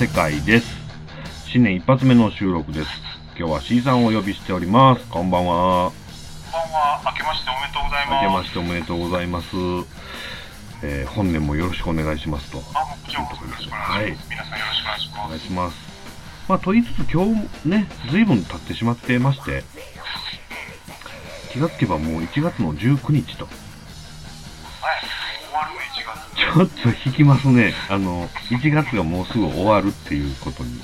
世界です。新年一発目の収録です。今日は C さんをお呼びしております。こんばんは。こんばんは。明けましておめでとうございます。明けましておめでとうございます。えー本年もよろしくお願いしますと。あ、もちろんよろしくお願いします。皆さんよろしくお願いしおます。願いします。まあ、と言いつつ今日ね、随分経ってしまってまして、気がつけばもう1月の19日と。はい。終わるね、1月。ちょっと引きますね。あの、1月がもうすぐ終わるっていうことに。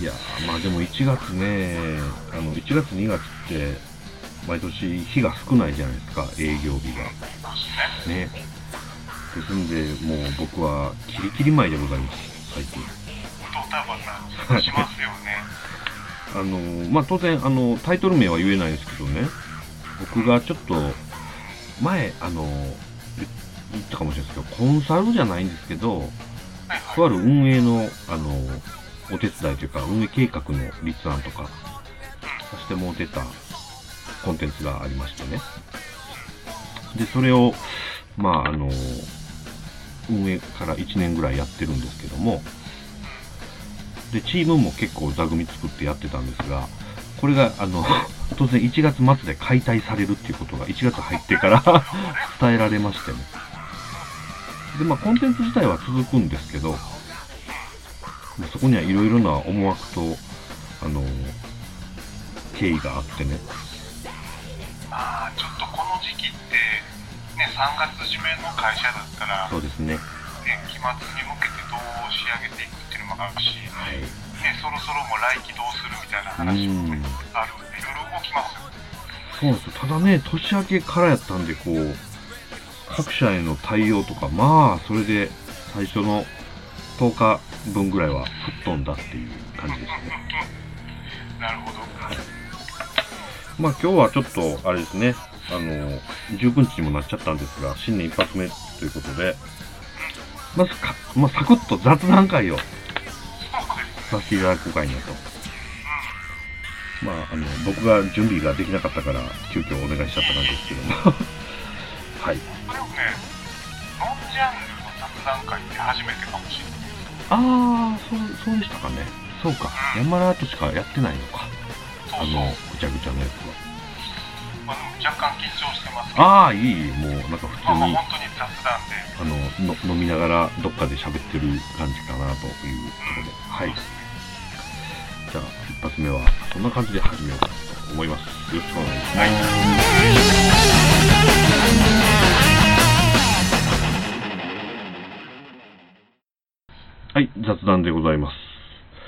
いやー、まあでも1月ね、あの、1月2月って、毎年日が少ないじゃないですか、営業日が。ね。ね。ですんで、もう僕はキリキリ前でございます、最近。ドタバタしますよね。あの、まあ当然、あの、タイトル名は言えないですけどね、僕がちょっと、前、あの、言言ったかもしれないですけど、コンサルじゃないんですけど、とあ。る運営の、あの、お手伝いというか、運営計画の立案とか、させてもらってたコンテンツがありましてね。で、それを、まあ、あの、運営から1年ぐらいやってるんですけども、で、チームも結構座組作ってやってたんですが、これが、あの、当然1月末で解体されるっていうことが1月入ってから 伝えられましてね。で、まあ、コンテンツ自体は続くんですけど、まあそこにはいろいろな思惑と、あの、経緯があってね。まあ、ちょっとこの時期って、ね、3月締めの会社だったら、そうですね。年期末に向けてどう仕上げていくっていうのもあるし、はい。ね、そろそろもう来期どうするみたいな話もあるんで、いろいろ動きますよ。そうなんですよ。ただね、年明けからやったんで、こう、各社への対応とか、まあ、それで最初の10日分ぐらいは吹っ飛んだっていう感じですね。なるほど。はいまあ今日はちょっと、あれですね、あの、19日にもなっちゃったんですが、新年一発目ということで、まずか、まあ、サクッと雑談会を。させていただこうかいなと。まあ、あの、僕が準備ができなかったから、急遽お願いしちゃった感じですけども。はい。これをね、ノンジャンルの雑談会って初めてかもしれない。ああ、そう、そうでしたかね。そうか。山ラートしかやってないのか。あの、ぐちゃぐちゃのやつまあ、でも若干緊張してますけど、は。ああ、いい、もう、なんか普通まあ、まあに、本当に雑談で、あのの、飲みながらどっかで喋ってる感じかなということで。はい。じゃあ、一発目は、そんな感じで始めようかなと思います。よろしくお願いします。はい、雑談でございます。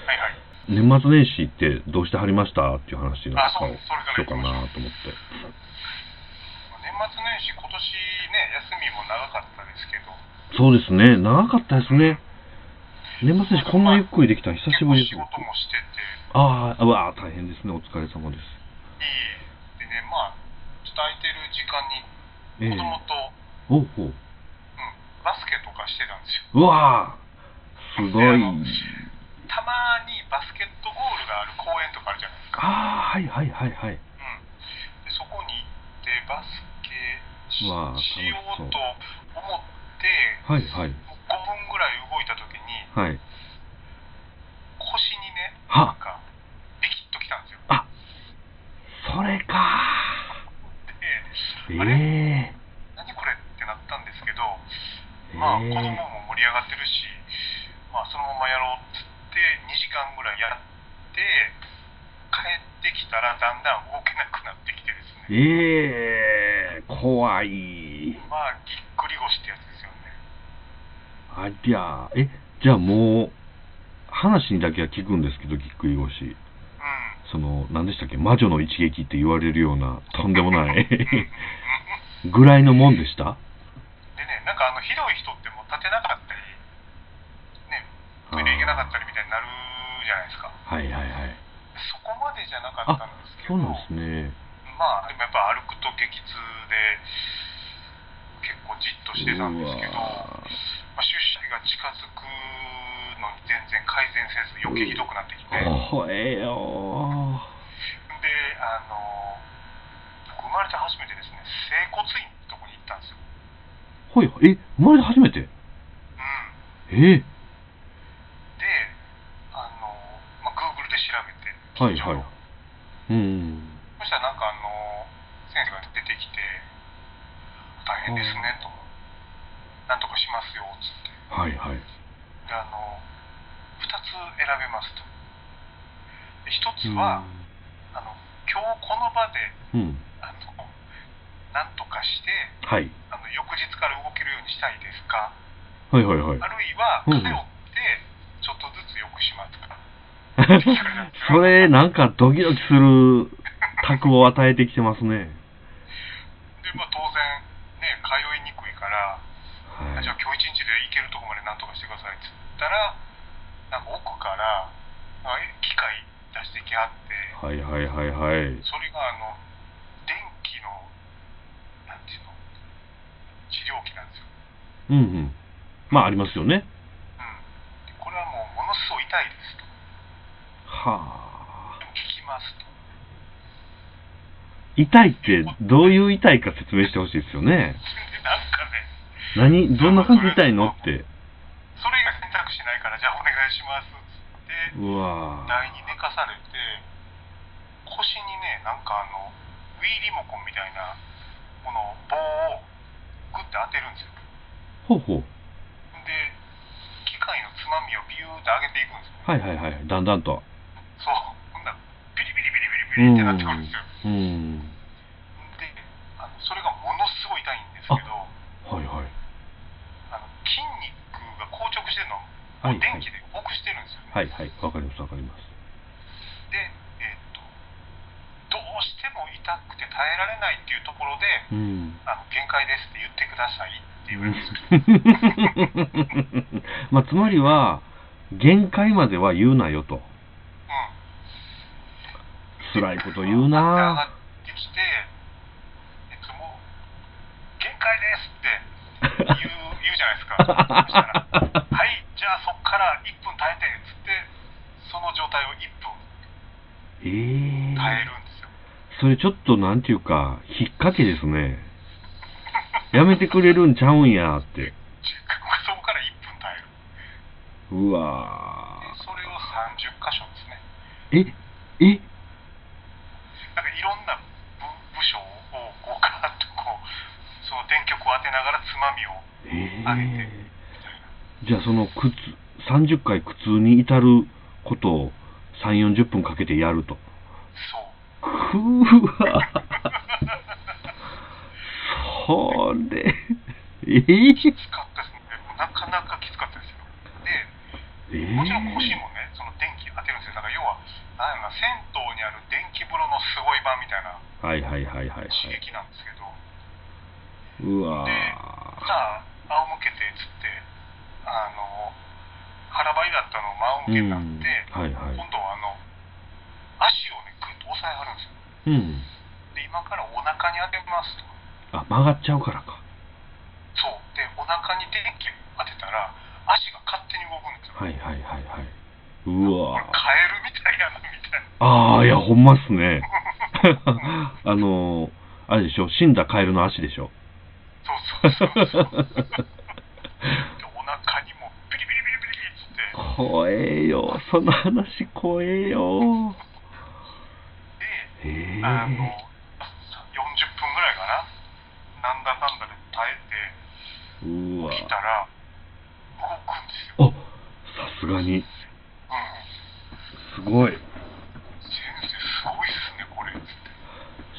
はいはい。年末年始ってどうしてはりました？っていう話なんかをしようかなと思って。年末年始、今年ね、休みも長かったですけど、そうですね、長かったですね。年末年始こんなゆっくりできたの久しぶりです仕。事もしてて、ああ、うわあ、大変ですね。お疲れ様です。いい。でね、まあ、ちょっと空いてる時間に、ええ子供と、おうほう。うん、バスケとかしてたんですよ。うわあ、すごい。たまにバスケットゴールがある公園とかあるじゃないですか。ああ、はいはいはいはい。うん、でそこに行ってバスケしようと思って、はいはい。5分ぐらい動いた時にはい。腰にねはなんかビキッときたんですよあ、それかで、えあれ？え何これってなったんですけどえまあ子供えも盛り上がってるしまあそのままやろうっつって2時間ぐらいやって帰ってきたらだんだん動けなくなってきてですね。ええ怖い。まあぎっくり腰ってやつですよね。ありゃあ、え、じゃあもう、話にだけは聞くんですけど、ぎっくり腰。うん。その、何でしたっけ、魔女の一撃って言われるような、とんでもない。ぐらいのもんでした？でね、なんかあのひどい人ってもう立てなかったトイレ行けなかったりみたいになるじゃないですか。はいはいはい。そこまでじゃなかったんですけど、そうなんですね。まあでもやっぱ歩くと激痛で結構じっとしてたんですけど、まあ、出社日が近づくのに全然改善せず余計ひどくなってきて、で、ほえよあの、僕生まれて初めてですね、整骨院のとこに行ったんですよ。ほい、え、生まれて初めて？うん。え？はい近所のはい。うん。そしたらなんかあの先生が出てきて「大変ですね」と「なんとかしますよ」つってはいはい。であの2つ選べますとで1つは、あの今日この場でうん。あのなんとかしてはい。あの翌日から動けるようにしたいですか？はいはいはいあ。るいはうん通ってちょっとずつ良くしますか？それ、なんかドキドキする卓を与えてきてますね。でまあ当然ね通いにくいからはい。じゃあ今日一日で行けるとこまでなんとかしてくださいっつったらなんか奥からあ機械出してきはってはいはいはいはい。それがあの電気のなんていうの治療器なんですよ、うんうん。まあありますよね。うん、でこれはもうものすごい痛いですとはあで。も効きますと痛いってどういう痛いか説明してほしいですよね。でなんかね何どんな感じで痛いの？って。それ以外選択肢ないからじゃあお願いしますっつってうわ台に寝かされて腰にねなんかあのウィーリモコンみたいなこの棒をグッて当てるんですよほうほう。で機械のつまみをビューって上げていくんですよはいはいはい。だんだんと。そうほんならビリビリビリビリビリってなってくるんですようん。であのそれがものすごい痛いんですけどはいはい。あの筋肉が硬直してるのをはいはい電気でほぐしてるんですよね、はいはい。わかりますわかります。でえっとどうしても痛くて耐えられないっていうところでうん。あの限界ですって言ってくださいって言われるんですよ。まあ、つまりは、限界までは言うなよと。うん。辛いこと言う上ながってきて、えっともう、限界ですって言う言うじゃないですか。そしたら、はい、じゃあそっから1分耐えてっつって、その状態を1分ええ耐えるんですよ。それちょっとなんていうか、引っ掛けですね。やめてくれるんちゃうんやって。そこから1分耐える。うわでそれを30箇所ですね。ーえ、え、いろんな部部署をこうガーッとこう、その電極を当てながらつまみをえ上げてえじゃあその苦痛、30回苦痛に至ることを3、40分かけてやると。そう。くーわ。それ、えー、きつかったですね。なかなかきつかったですよ。で、えー、もちろん腰もなんやろな、銭湯にある電気風呂のすごい版みたいなはいはいはいはい、はい。刺激なんですけど、うわでーじゃあ、仰向けてっつって、あの、腹ばいだったのを仰向けになって、はいはい。今度はあの、足をね、ぐっと押さえはるんですよ。うん。で、今からお腹に当てますと。あ、曲がっちゃうからか。そう。で、お腹に電気当てたら、足が勝手に動くんですよ。はいはいはいはい。うわカエルみたいやな、みたいな。ああ、いや、ほんまっすね。あのー、あれでしょ、死んだカエルの足でしょ？そうそうそうそう。で、お腹にもビリビリビリビリっつって、怖えよ、その話怖えよ。で、ええあの、40分ぐらいかな。なんだかんだで耐えうわて、来たら、動くんですよ。あ、さすがに。うん。すごい。先生、すごいっすね、これ。つって。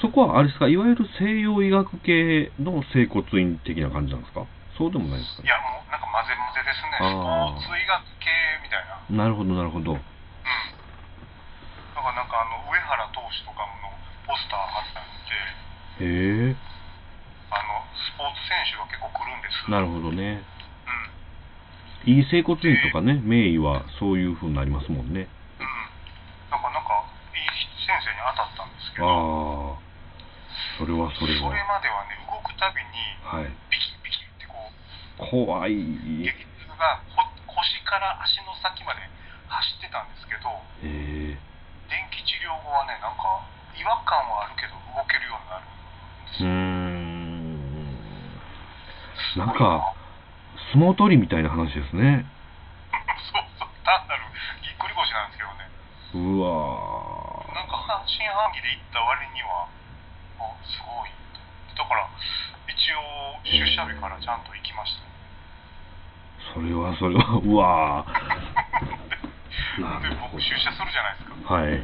そこはあれですか、いわゆる西洋医学系の整骨院的な感じなんですか？そうでもないですか？ね。いや、もうなんか混ぜ混ぜですね。スポーツ医学系みたいな。なるほど、なるほど。うん。だからなんかあの、上原投手とかのポスター貼ってあって、へえ、あの、スポーツ選手が結構来るんです。なるほどね。うん。いい整骨院とかね、名医はそういう風になりますもんね。うん。なんか、なんか、いい先生に当たったんですけあど、あ、それはそれそれは。まではね、動くたびに、はい。ビキビキってこう、怖い。激痛がほ腰から足の先まで走ってたんですけど、ええ電気治療後はね、なんか、違和感はあるけど、動けるようになるんですよ。ん。すごいなんか、相撲取りみたいな話ですね。そうそう、単なるぎっくり腰なんですけどね。うわ半期で行った割にはあすごいだから一応出社日からちゃんと行きましたそれはそれは うわ で僕出社するじゃないですか。どはい。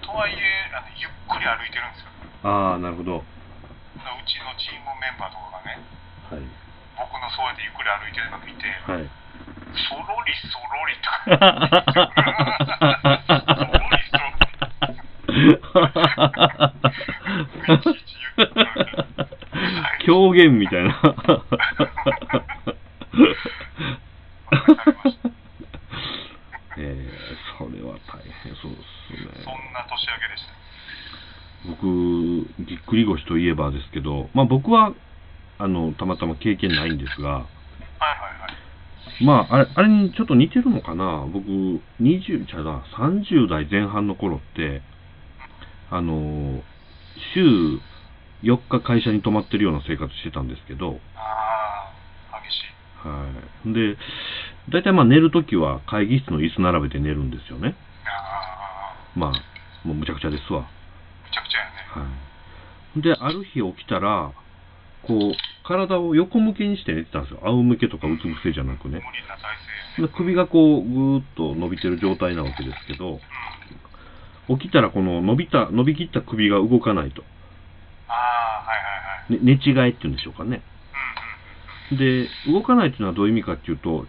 とはいえあのゆっくり歩いてるんですよ。ああなるほど。うちのチームメンバーとかがねはい。僕のそうやってゆっくり歩いてるの見てはい。そろりそろりとか 狂言みたいな。えー、それは大変そうですね。そんな年明けでした僕ぎっくり腰といえばですけどまあ僕はあのたまたま経験ないんですがはいはいはいまああれあれにちょっと似てるのかな？僕20ちゃうな30代前半の頃ってあの週4日会社に泊まってるような生活してたんですけどああ激しいはい。で、大体まあ寝るときは会議室の椅子並べて寝るんですよね。ああまあ、もうむちゃくちゃですわ。むちゃくちゃやねはい。で、ある日起きたら、こう、体を横向けにして寝てたんですよ。仰向けとかうつ伏せじゃなくね。無理な体勢やねで首がこう、ぐーっと伸びてる状態なわけですけど、起きたらこの伸びた、伸びきった首が動かないと。ああはいはいはいね、寝違いっていうんでしょうかね。うんうんで、動かないっていうのはどういう意味かっていうと、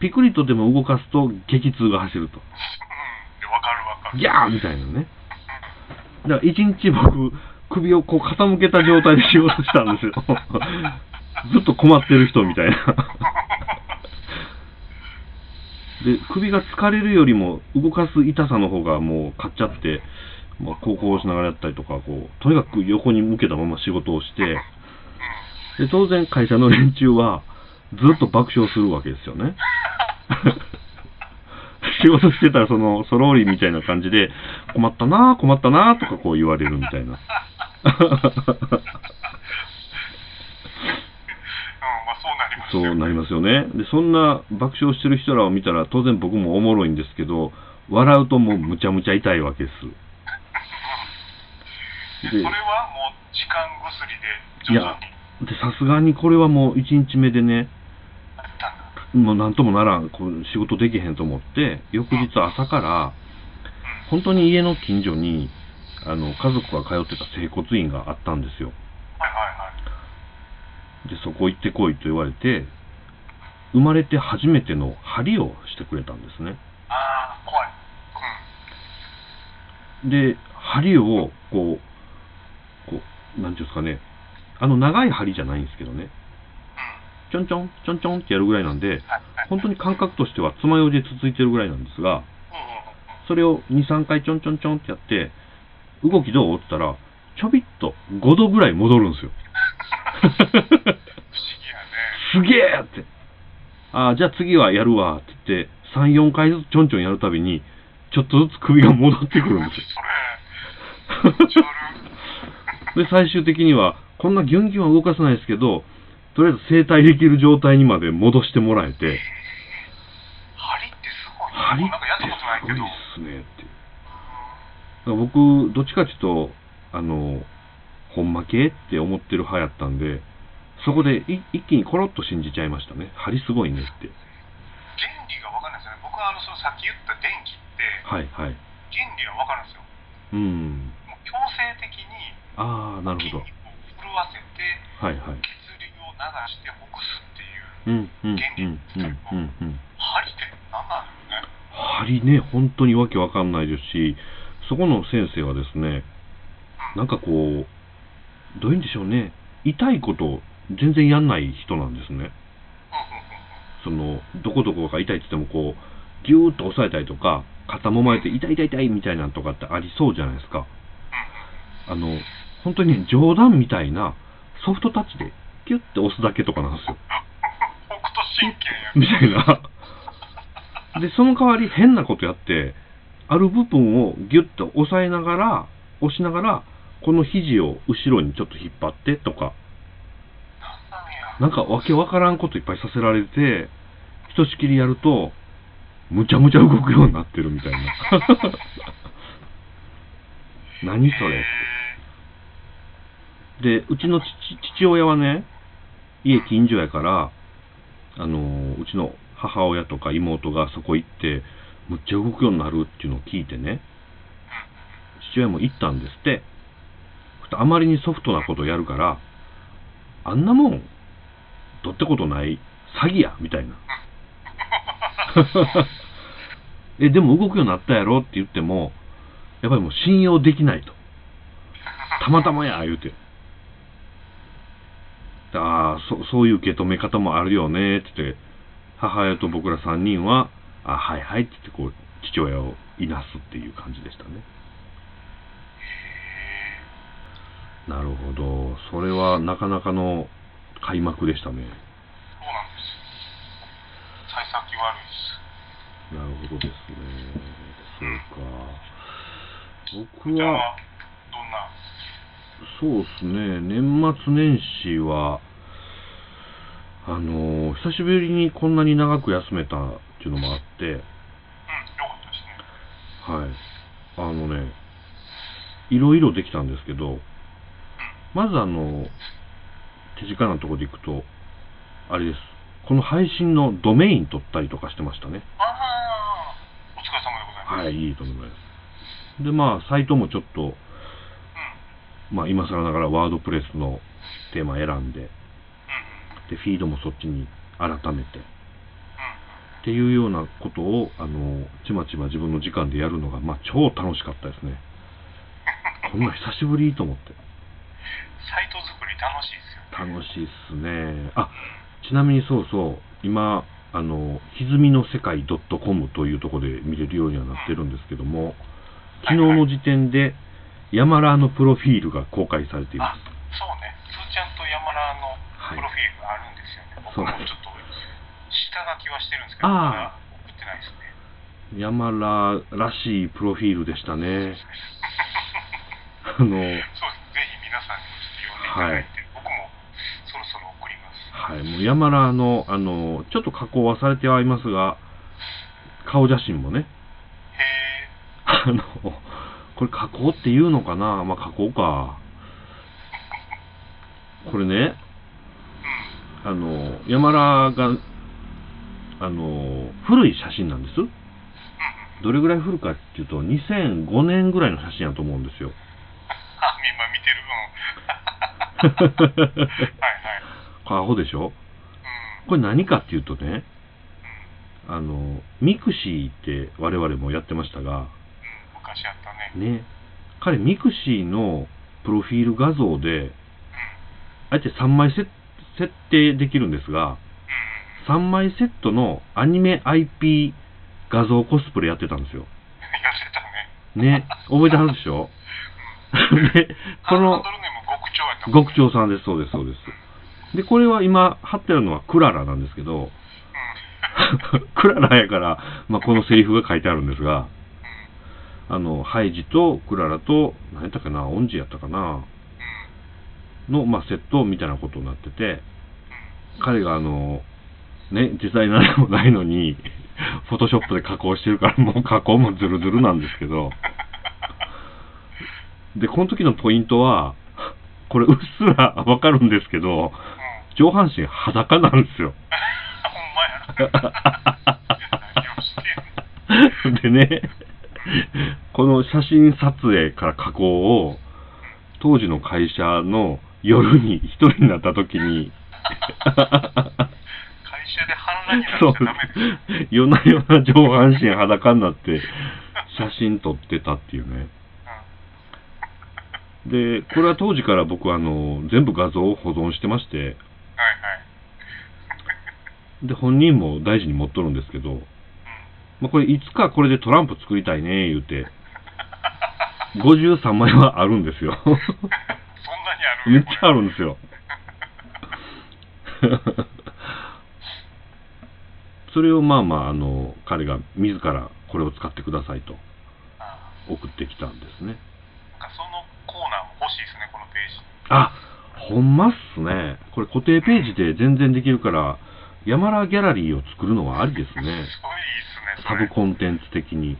ピクリとでも動かすと激痛が走ると。うんでわかるわかるギャーみたいなね。だから一日僕、首をこう傾けた状態で仕事したんですよ。ずっと困ってる人みたいな。で、首が疲れるよりも動かす痛さの方がもう勝っちゃって、まあ、こうこうしながらやったりとか、こう、とにかく横に向けたまま仕事をして、で、当然会社の連中はずっと爆笑するわけですよね。仕事してたらそのソローリみたいな感じで困ったな困ったなとかこう言われるみたいな。うんまあそうなりますそうなりますよね。で、そんな爆笑してる人らを見たら当然僕もおもろいんですけど、笑うともうむちゃむちゃ痛いわけです。でそれはもう時間薬で徐々にで、さすがにこれはもう1日目でね、もうなんともならん、こう仕事できへんと思って、翌日朝から、本当に家の近所に、あの、家族が通ってた整骨院があったんですよ。はいはいはいで、そこ行ってこいと言われて、生まれて初めての針をしてくれたんですね。ああ怖い。うん。で、針を、こう、こう、なんていうんですかね、あの長い針じゃないんですけどね、うん。ちょんちょん、ちょんちょんってやるぐらいなんで、本当に感覚としては爪楊枝で続いてるぐらいなんですが、それを2、3回ちょんちょんちょんってやって、動きどう？って言ったら、ちょびっと5度ぐらい戻るんですよ。不思議やね。すげえって。ああ、じゃあ次はやるわって言って、3、4回ずつちょんちょんやるたびに、ちょっとずつ首が戻ってくるんですよ。で、最終的には、こんなギュンギュンは動かさないですけど、とりあえず整体できる状態にまで戻してもらえて、針ってすごい針ってすごいっすねって。僕、どっちかっていうと、あの、ほんま系って思ってる派やったんで、そこでい一気にコロッと信じちゃいましたね。針すごいねって。原理が分かんないですよね僕はあのそのさっき言った電気ってはいはい。原理は分かるんですようん。もう強制的にああ、なる筋ほ肉を震わせてど。はいはい。血流を流してほぐすっていううん、うん、うん、うん、うん。針って何なんだろうね？針ね、本当にわけわかんないですし、そこの先生はですね、なんかこう、どういうんでしょうね、痛いこと全然やんない人なんですね。その、どこどこが痛いって言ってもこう、ギューッと押さえたりとか、肩もまれて痛い痛い痛いみたいなのとかってありそうじゃないですか。あの、本当にね、冗談みたいなソフトタッチでキュッて押すだけとかなんですよ。みたいな。で、その代わり変なことやって、ある部分をギュッと押さえながら、押しながら、この肘を後ろにちょっと引っ張ってとか、なんかわけわからんこといっぱいさせられて、ひとしきりやると、むちゃむちゃ動くようになってるみたいな。何それで、うちの父父親はね、家近所やから、あのうちの母親とか妹がそこ行って、むっちゃ動くようになるっていうのを聞いてね、父親も行ったんですって。あまりにソフトなことをやるから、あんなもん、どってことない詐欺やみたいな。え、でも動くようになったやろ？って言っても、やっぱりもう信用できないと。たまたまや、言うて。ああ、そそういう受け止め方もあるよね、って言って、母親と僕ら3人は、あはいはいって言って、こう、父親をいなすっていう感じでしたね。なるほど。それはなかなかの開幕でしたね。そうなんです。幸先悪いです。なるほどですね。そうか。僕は、どんな？そうですね、年末年始は、あの久しぶりにこんなに長く休めたっていうのもあって、うん、よかったですね。はい。あのね、いろいろできたんですけど、まずあの、手近なところでいくと、あれです。この配信のドメイン取ったりとかしてましたね。ああ、お疲れ様でございます。はい、いいと思います。で、まあ、サイトもちょっと、うん、まあ、今更ながらワードプレスのテーマ選んで、うん、うん、で、フィードもそっちに改めて、うん。っていうようなことを、あの、ちまちま自分の時間でやるのが、まあ、超楽しかったですね。こんな久しぶりと思って。サイト作り楽しいですよね。楽しいっすね。あ、ちなみにそうそう、今、あの、歪みの世界 .com というところで見れるようにはなってるんですけども、昨日の時点で、ヤマラーのプロフィールが公開されていまあ、そうね。スーちゃんと山ラのはいプロフィールがあるんですよね。そう僕もちょっと下書きはしてるんですけど、まだ送ってないですね。す。ヤマラーらしいプロフィールでしたね。あの、そうです。ぜひ皆さんにもちょっと読んでい僕もそろそろ送ります。はい、もうヤマラーの、あの、ちょっと加工はされてはいますが、顔写真もね。あの、これ加工って言うのかな？まあ加工か。これね、うん。あの、山田が、あの、古い写真なんです。どれぐらい古かっていうと、2005年ぐらいの写真やと思うんですよ。あ、今見てる。うん。はいはい。これ アホでしょ？うん。これ何かっていうとね、うん。あの、ミクシーって我々もやってましたが、うん、昔あったね。ね、彼ミクシーのプロフィール画像で、うん。あえて3枚セ設定できるんですが、うん3枚セットのアニメ IP 画像コスプレやってたんですよ。やってたね。ね、覚えてはるでしょ？で、この長やったもん極長さんです、そうです、そうです。で、これは今貼ってあるのはクララなんですけど、クララやから、まあ、このセリフが書いてあるんですが、あの、ハイジとクララと、何やったかな、オンジやったかな、の、まあ、セットみたいなことになってて、彼があの、ね、実際何でもないのに、フォトショップで加工してるから、もう加工もズルズルなんですけど、で、この時のポイントは、これうっすらわかるんですけど、うん。うん。上半身裸なんですよ。ほんまや。でね、この写真撮影から加工を、当時の会社の夜に一人になった時に、会社で反乱になっちゃダメです。夜な夜な上半身裸になって写真撮ってたっていうね。うん。で、これは当時から僕はあの、全部画像を保存してまして。で、本人も大事に持っとるんですけど、うん。まあ、これいつかこれでトランプ作りたいね、言うて、53枚はあるんですよ。そんなにあるめっちゃあるんですよ。それをまあまあ、あの、彼が自らこれを使ってくださいとあ送ってきたんですね。そのしいですね、このページ。あ、ほんまっすね。これ固定ページで全然できるから、ヤマラギャラリーを作るのはありですね。すごいっすね、そサれ。ブコンテンツ的に。うん。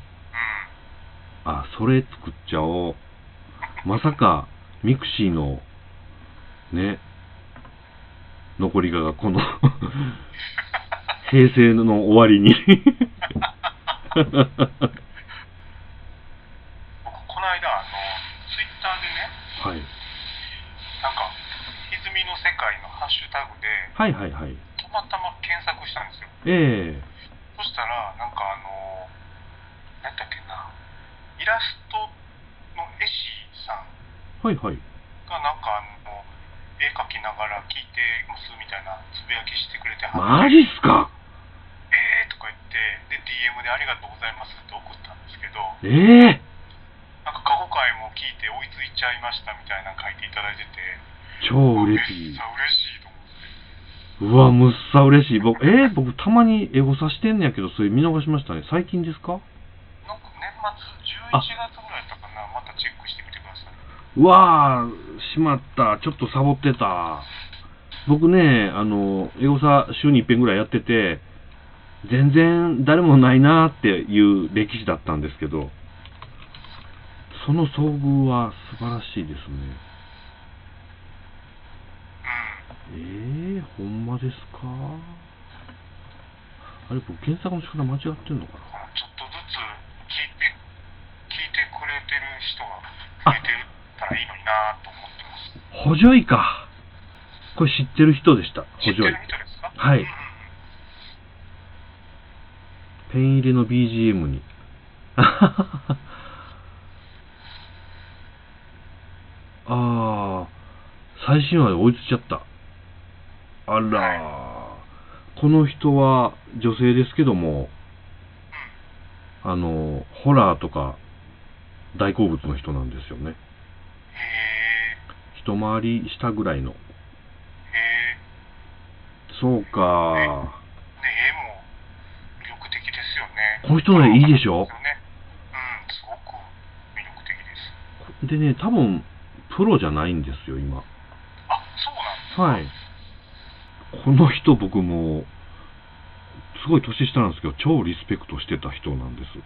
あ、それ作っちゃおう。まさか、ミクシーの、ね、残りががこの、平成の終わりに僕、この間、あの、ツイッターでね、はい。なんか、歪みの世界のハッシュタグで、はいはいはい。たまたま検索したんですよ。ええそしたら、なんかあの、なんだっけな、イラストの絵師さんはいはい。が、なんかあの、絵描きながら聞いてますみたいなつぶやきしてくれてはマジっすか？えーとか言って、で、DM でありがとうございますって送ったんですけど、ええなんか過去回も聞いて追いついちゃいましたみたいなの書いていただいてて、超嬉めっしいち。ゃ嬉しいと思って。うわ、むっさ嬉しい。僕、えー、僕たまにエゴサしてんねやけど、それ見逃しましたね。最近ですか？なんか年末11月ぐらいだったかな、またチェックしてみてください。うわー、しまった。ちょっとサボってた。僕ね、あの、エゴサ週に一遍ぐらいやってて、全然誰もないなーっていう歴史だったんですけど、その遭遇は素晴らしいですね。うん。えー、ほんまですか？あれ、僕検索の仕方間違ってんのかな？ちょっとずつ聞いて、聞いてくれてる人が増えてたらいいのになと思ってます。補助医か。これ知ってる人でした。補助医はいペン入れの BGM に。ああ、最新話で追いついちゃった。あらー、この人は女性ですけども、あの、ホラーとか大好物の人なんですよね。へ一回り下ぐらいの。そうか。え、ね、絵も魅力的ですよね。この人の絵いいでしょ？うん、すごく魅力的です。でね、多分、プロじゃないんですよ、今。あ、そうなんはい。この人僕も、すごい年下なんですけど、超リスペクトしてた人なんです。うーん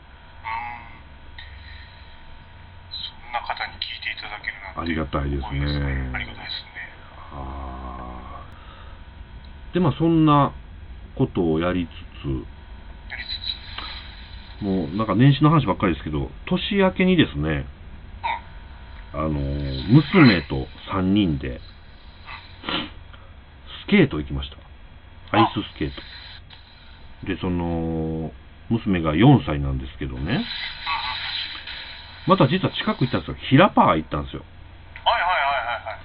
そんな方に聞いていただけるなんてありがたいですねすごありがたいですね。あーで、まあそんなことをやりつやりつつ、もうなんか年始の話ばっかりですけど、年明けにですね、つ、あの、娘と3人で、スケート行きました。アイススケート。で、その、娘が4歳なんですけどね。また実は近く行ったんですよ。ヒラパー行ったんですよ。はいはいはいはいは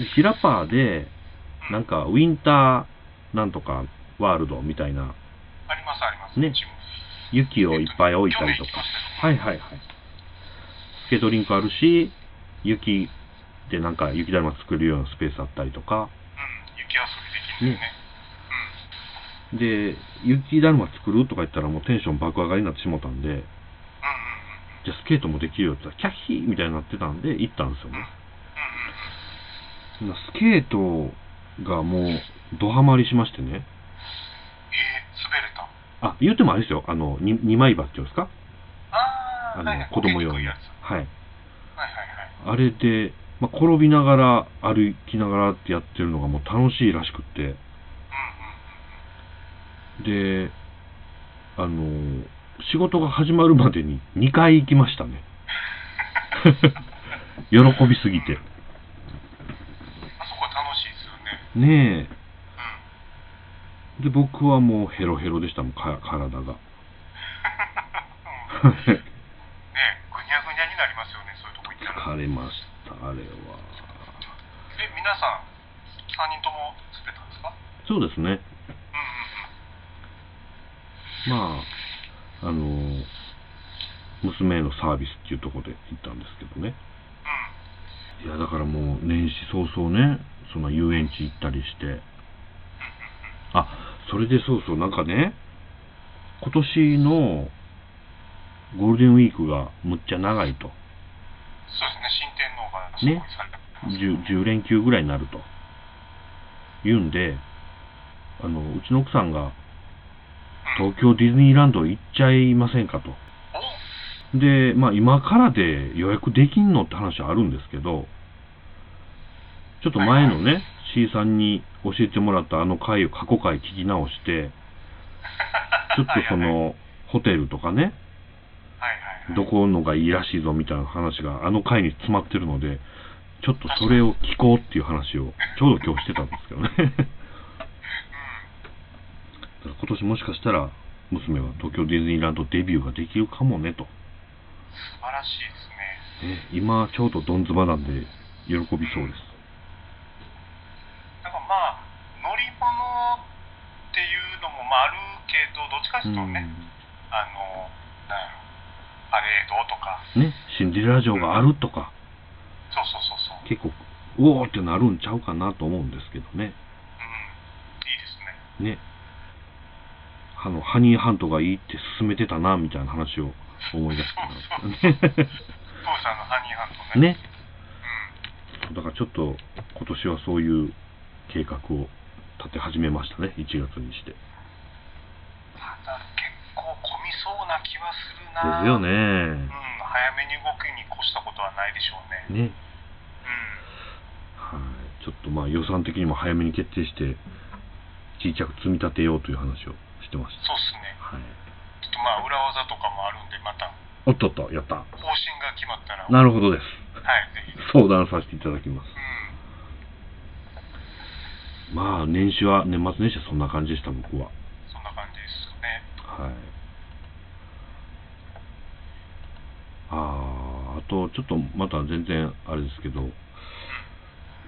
い。でヒラパーで、なんか、ウィンターなんとかワールドみたいな、ありますあります。ね雪をいっぱい置いたりとか。はいはいはい。スケートリンクあるし、雪でなんか雪だるま作るようなスペースあったりとか、うん、雪遊びできるんですね。で、雪だるま作るとか言ったらもうテンション爆上がりになってしもたんで、うん。うんうんうんじゃあスケートもできるよって言ったら、キャッヒーみたいになってたんで、行ったんですよね。スケートがもう、ドハマりしましてね。あ、言ってもあれですよ。あの、に二枚刃っていうんですか？あの、子供用の。やつ。はい。はいはいはい。あれで、まあ、転びながら、歩きながらってやってるのがもう楽しいらしくって。で、あの、仕事が始まるまでに2回行きましたね。喜びすぎて。あそこは楽しいですよね。ねうん。え。で、僕はもうヘロヘロでしたもん、か体が。うんねえ、ぐにゃぐにゃになりますよね、そういうとこ行ったら。疲れました、あれは。え、皆さん、3人とも滑ったんですか？そうですね。うんうんまあ、あの、娘へのサービスっていうところで行ったんですけどね。うん。うん。いや、だからもう年始早々ね、その遊園地行ったりして。あ、それでそうそう、なんかね、今年のゴールデンウィークがむっちゃ長いと。そうですね、新天皇がねされてます。10, 10連休ぐらいになると。言うんで、あの、うちの奥さんがうん東京ディズニーランド行っちゃいませんかと。おで、まあ今からで予約できんのって話あるんですけど、ちょっと前のね、C さんに教えてもらったあの回を過去回聞き直して、ちょっとその、ホテルとかね。どこのがいいらしいぞみたいな話があの回に詰まってるので、ちょっとそれを聞こうっていう話をちょうど今日してたんですけどね。だから今年もしかしたら娘は東京ディズニーランドデビューができるかもねと。素晴らしいですね。ね、今ちょうどどんずばなんで喜びそうです。なんかまあ、乗り物っていうのもまああるけど、どっちかというとね、あの、なんやろ、パレードとか、うんね、シンデレラ城があるとか、そうそうそうそう。結構、うおーってなるんちゃうかなと思うんですけどね。うん、いいですね。ね。あの、ハニーハントがいいって勧めてたな、みたいな話を思い出したんですけどね。父さんのハニーハントね。ね。うん。だからちょっと今年はそういう計画を立て始めましたね、1月にして。でただ結構混みそうな気はするな。すよ。ねうん、。早めに動くに越したことはないでしょうね。ね。はい。ちょっとまあ予算的にも早めに決定して、小さく積み立てようという話をしてました。そうっすね。はい。ちょっとまあ裏技とかもあるんで、またおっとっと、やった。方針が決まったら、なるほどです。はい、ぜひ。相談させていただきます。うん、まあ、年始は、年末年始はそんな感じでした、僕は。そんな感じですよね。はい。ああ、あと、ちょっとまた全然あれですけど、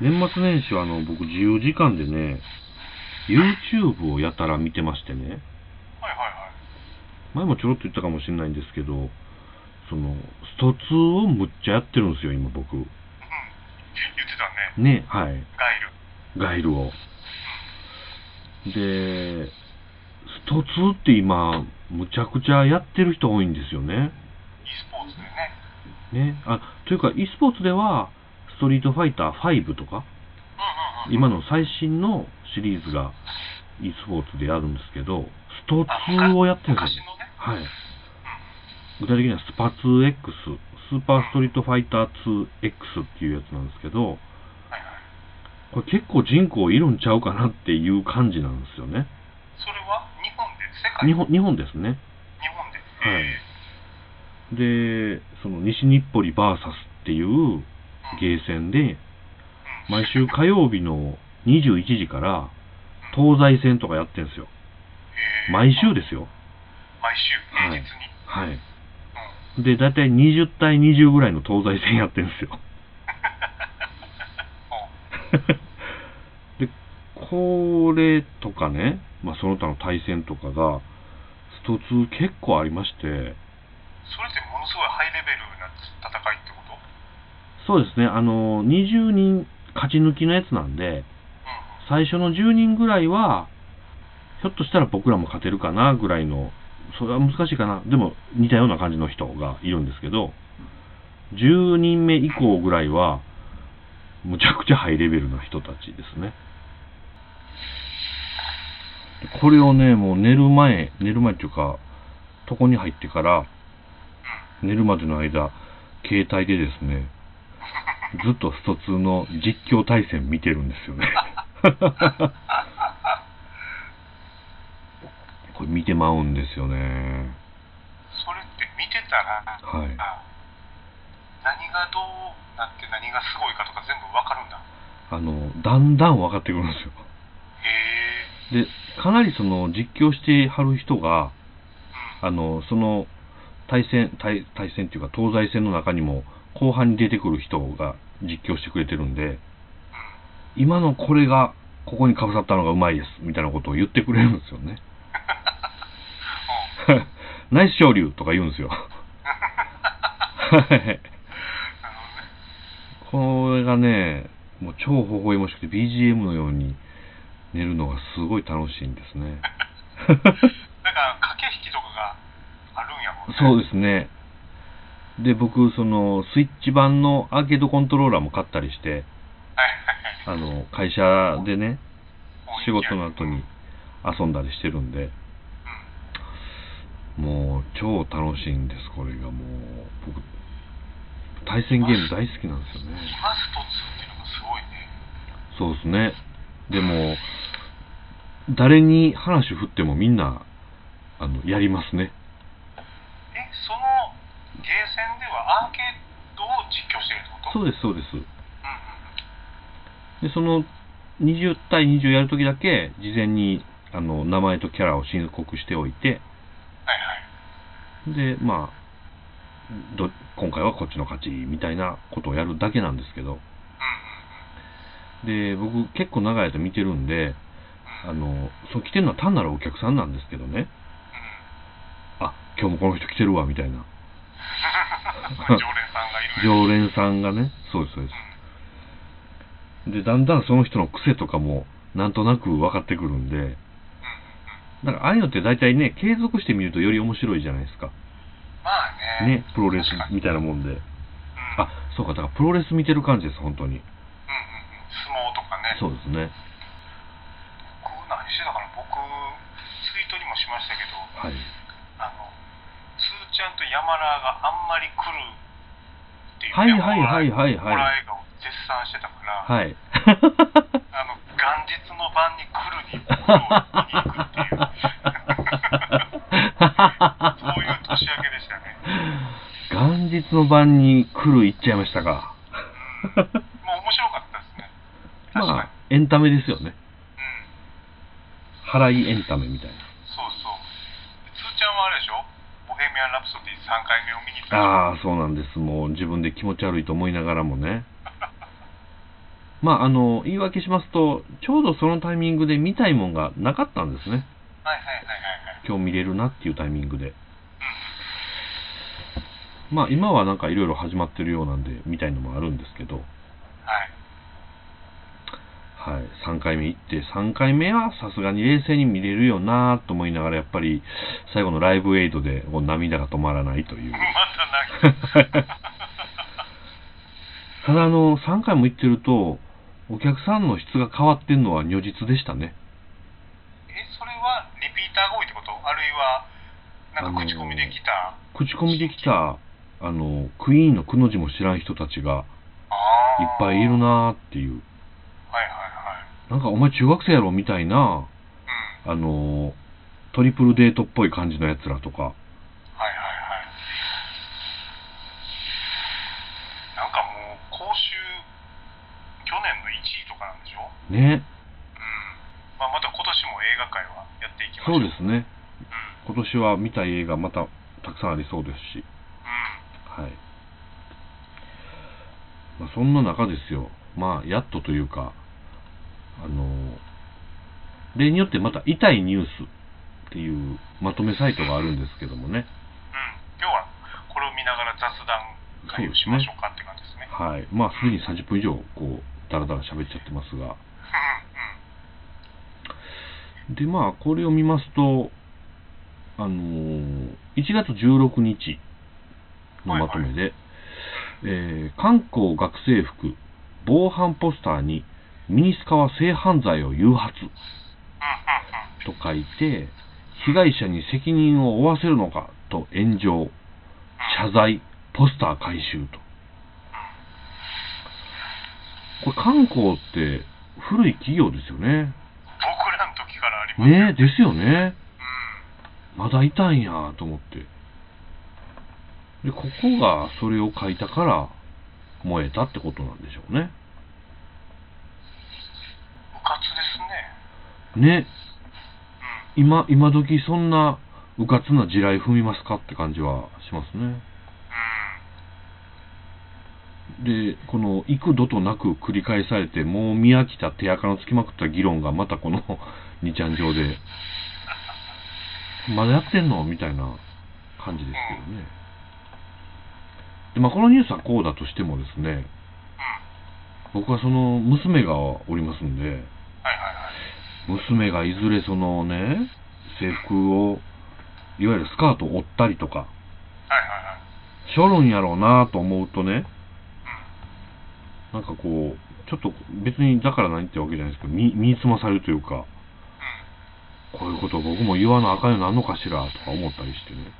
年末年始はあの、僕自由時間でね、YouTube をやたら見てましてね、はいはいはい。前もちょろっと言ったかもしれないんですけど、その、スト2をむっちゃやってるんですよ、今僕。うん、言ってたね。ね、はい。ガイル。ガイルを。で、スト2って今、むちゃくちゃやってる人多いんですよね。E スポーツでね。ね。あ、というか、e スポーツでは、ストリートファイター5とか、うんうんうん。今の最新のシリーズが e スポーツでやるんですけど、ストあ2をやってるんですよ。ね。はい。うん具体的にはスパ 2X、スーパーストリートファイター 2X っていうやつなんですけど、はいはい。これ結構人口いるんちゃうかなっていう感じなんですよね。それは日本で？世界？日本、日本ですね。日本で。はいえで、その西日暮里 VS っていうゲーセンで、うん毎週火曜日の21時から東西線とかやってるんですよ。えー毎週ですよ。毎週、平日に。はい。うん。で、だいたい20対20ぐらいの東西線やってるんですよ。で、これとかね、まあその他の対戦とかが、スト2結構ありまして、それってものすごいハイレベルな戦いってこと？そうですね、あの、20人勝ち抜きのやつなんで、うん最初の10人ぐらいは、ひょっとしたら僕らも勝てるかなぐらいの、それは難しいかな。でも似たような感じの人がいるんですけど、10人目以降ぐらいは、むちゃくちゃハイレベルな人たちですね。これをね、もう寝る前、寝る前っていうか、床に入ってから、寝るまでの間、携帯でですね、ずっとスト2の実況対戦見てるんですよね。これ見てまうんですよね。それって見てたら、はい。あ何がどうなって何がすごいかとか全部わかるんだ。あの、だんだん分かってくるんですよ。へえ。で、かなりその実況してはる人が、うん。あの、その対戦、対対戦っていうか東西戦の中にも後半に出てくる人が実況してくれてるんで、今のこれがここにかぶさったのがうまいですみたいなことを言ってくれるんですよね。ナイス昇竜とか言うんですよ。これがね、もう超微笑ましくて BGM のように寝るのがすごい楽しいんですね。だから駆け引きとかがあるんやもんね。そうですね。で、僕、その、スイッチ版のアーケードコントローラーも買ったりして。あの、会社でね、仕事のや後に遊んだりしてるんで、うん。もうう超楽しいんです、これがもう。僕、対戦ゲーム大好きなんですよね。イマスト2っていうのがすごいね。そうですね。でも、誰に話振ってもみんな、あの、やりますね。え、そのゲーセンではアーケードを実況してるってこと？そうです、そうです。うんうんうん。で、その20対20やるときだけ、事前にあの名前とキャラを申告しておいて、はいはい。で、まあ、ど今回はこっちの勝ちみたいなことをやるだけなんですけど、で、僕結構長い間見てるんで、うん。あの、そう来てるのは単なるお客さんなんですけどね、今日もこの人来てるわ、みたいな。常連さんがいる常連さんがね、そうです、そうです。で、だんだんその人の癖とかも、なんとなく分かってくるんで、うんからああいうのって大体ね、継続して見るとより面白いじゃないですか。まあね。ね、プロレスみたいなもんで。うん。あ、そうか、だからプロレス見てる感じです、本当に。うんうんうん。相撲とかね。そうですね。僕何してたかな僕ツイートにもしましたけどはい。ゃんと山ラーがあんまり来るっていうはいはいはいはいホラーはい。映画を絶賛してたから、はい。あの元日の晩に来るに僕を見に行くっていう そういう年明けでしたね元日の晩に来る行っちゃいましたか。うんもう面白かったですねまあ、エンタメですよね。うん払いエンタメみたいな。そうそうつーちゃんはあれでしょボヘミアン・ラプソディ3回目を見に行ったああ、そうなんです。もう自分で気持ち悪いと思いながらもね。まあ、あの、言い訳しますと、ちょうどそのタイミングで見たいもんがなかったんですね。はいはいはいはいはい今日見れるなっていうタイミングで。うんまあ、今はなんかいろいろ始まってるようなんで、見たいのもあるんですけど、はいはい、3回目行って、3回目はさすがに冷静に見れるよなと思いながら、やっぱり最後のライブエイドでこう涙が止まらないという。まただ、あの、3回も行ってると、お客さんの質が変わってんのは如実でしたね。えそれはリピーターが多いってこと？あるいはなんか口コミできた、口コミできた、あの、クイーンのくの字も知らん人たちがいっぱいいるなーっていう。はいはいはいなんかお前中学生やろみたいな、うんあの、トリプルデートっぽい感じのやつらとか。はいはいはいなんかもう講習去年の1位とかなんでしょ？ね。うんまあ、また今年も映画界はやっていきましょそううですね。うん今年は見たい映画またたくさんありそうですし。うんはい。まあ、そんな中ですよ。まあ、やっとというか、あの、例によってまた痛いニュースっていうまとめサイトがあるんですけどもね。うん今日はこれを見ながら雑談会をしましょうかって感じですねはい。まあ、すでに30分以上、こう、だらだら喋っちゃってますが。うんで、まあ、これを見ますと、あのー1月16日のまとめで、えー観光学生服、防犯ポスターにミニスカは性犯罪を誘発 と書いて、被害者に責任を負わせるのかと炎上、謝罪、ポスター回収と。これ観光って古い企業ですよね。僕らの時からありますよねですよね。うんまだいたんやと思って。で、ここがそれを書いたから燃えたってことなんでしょうね。部活ですね、今、今時そんなうかつな地雷踏みますかって感じはしますね。で、この幾度となく繰り返されて、もう見飽きた手垢のつきまくった議論がまたこの 2ちゃん上で、まだやってんのみたいな感じですけどね。で、まあこのニュースはこうだとしてもですね、僕はその娘がおりますんで、はいはいはい娘がいずれそのね、制服を、いわゆるスカートを折ったりとか、しょるんやろうなと思うとね、なんかこう、ちょっと別にだから何ってわけじゃないですけど、身身につまされるというか、こういうことを僕も言わなあかんようになるのかしらとか思ったりしてね。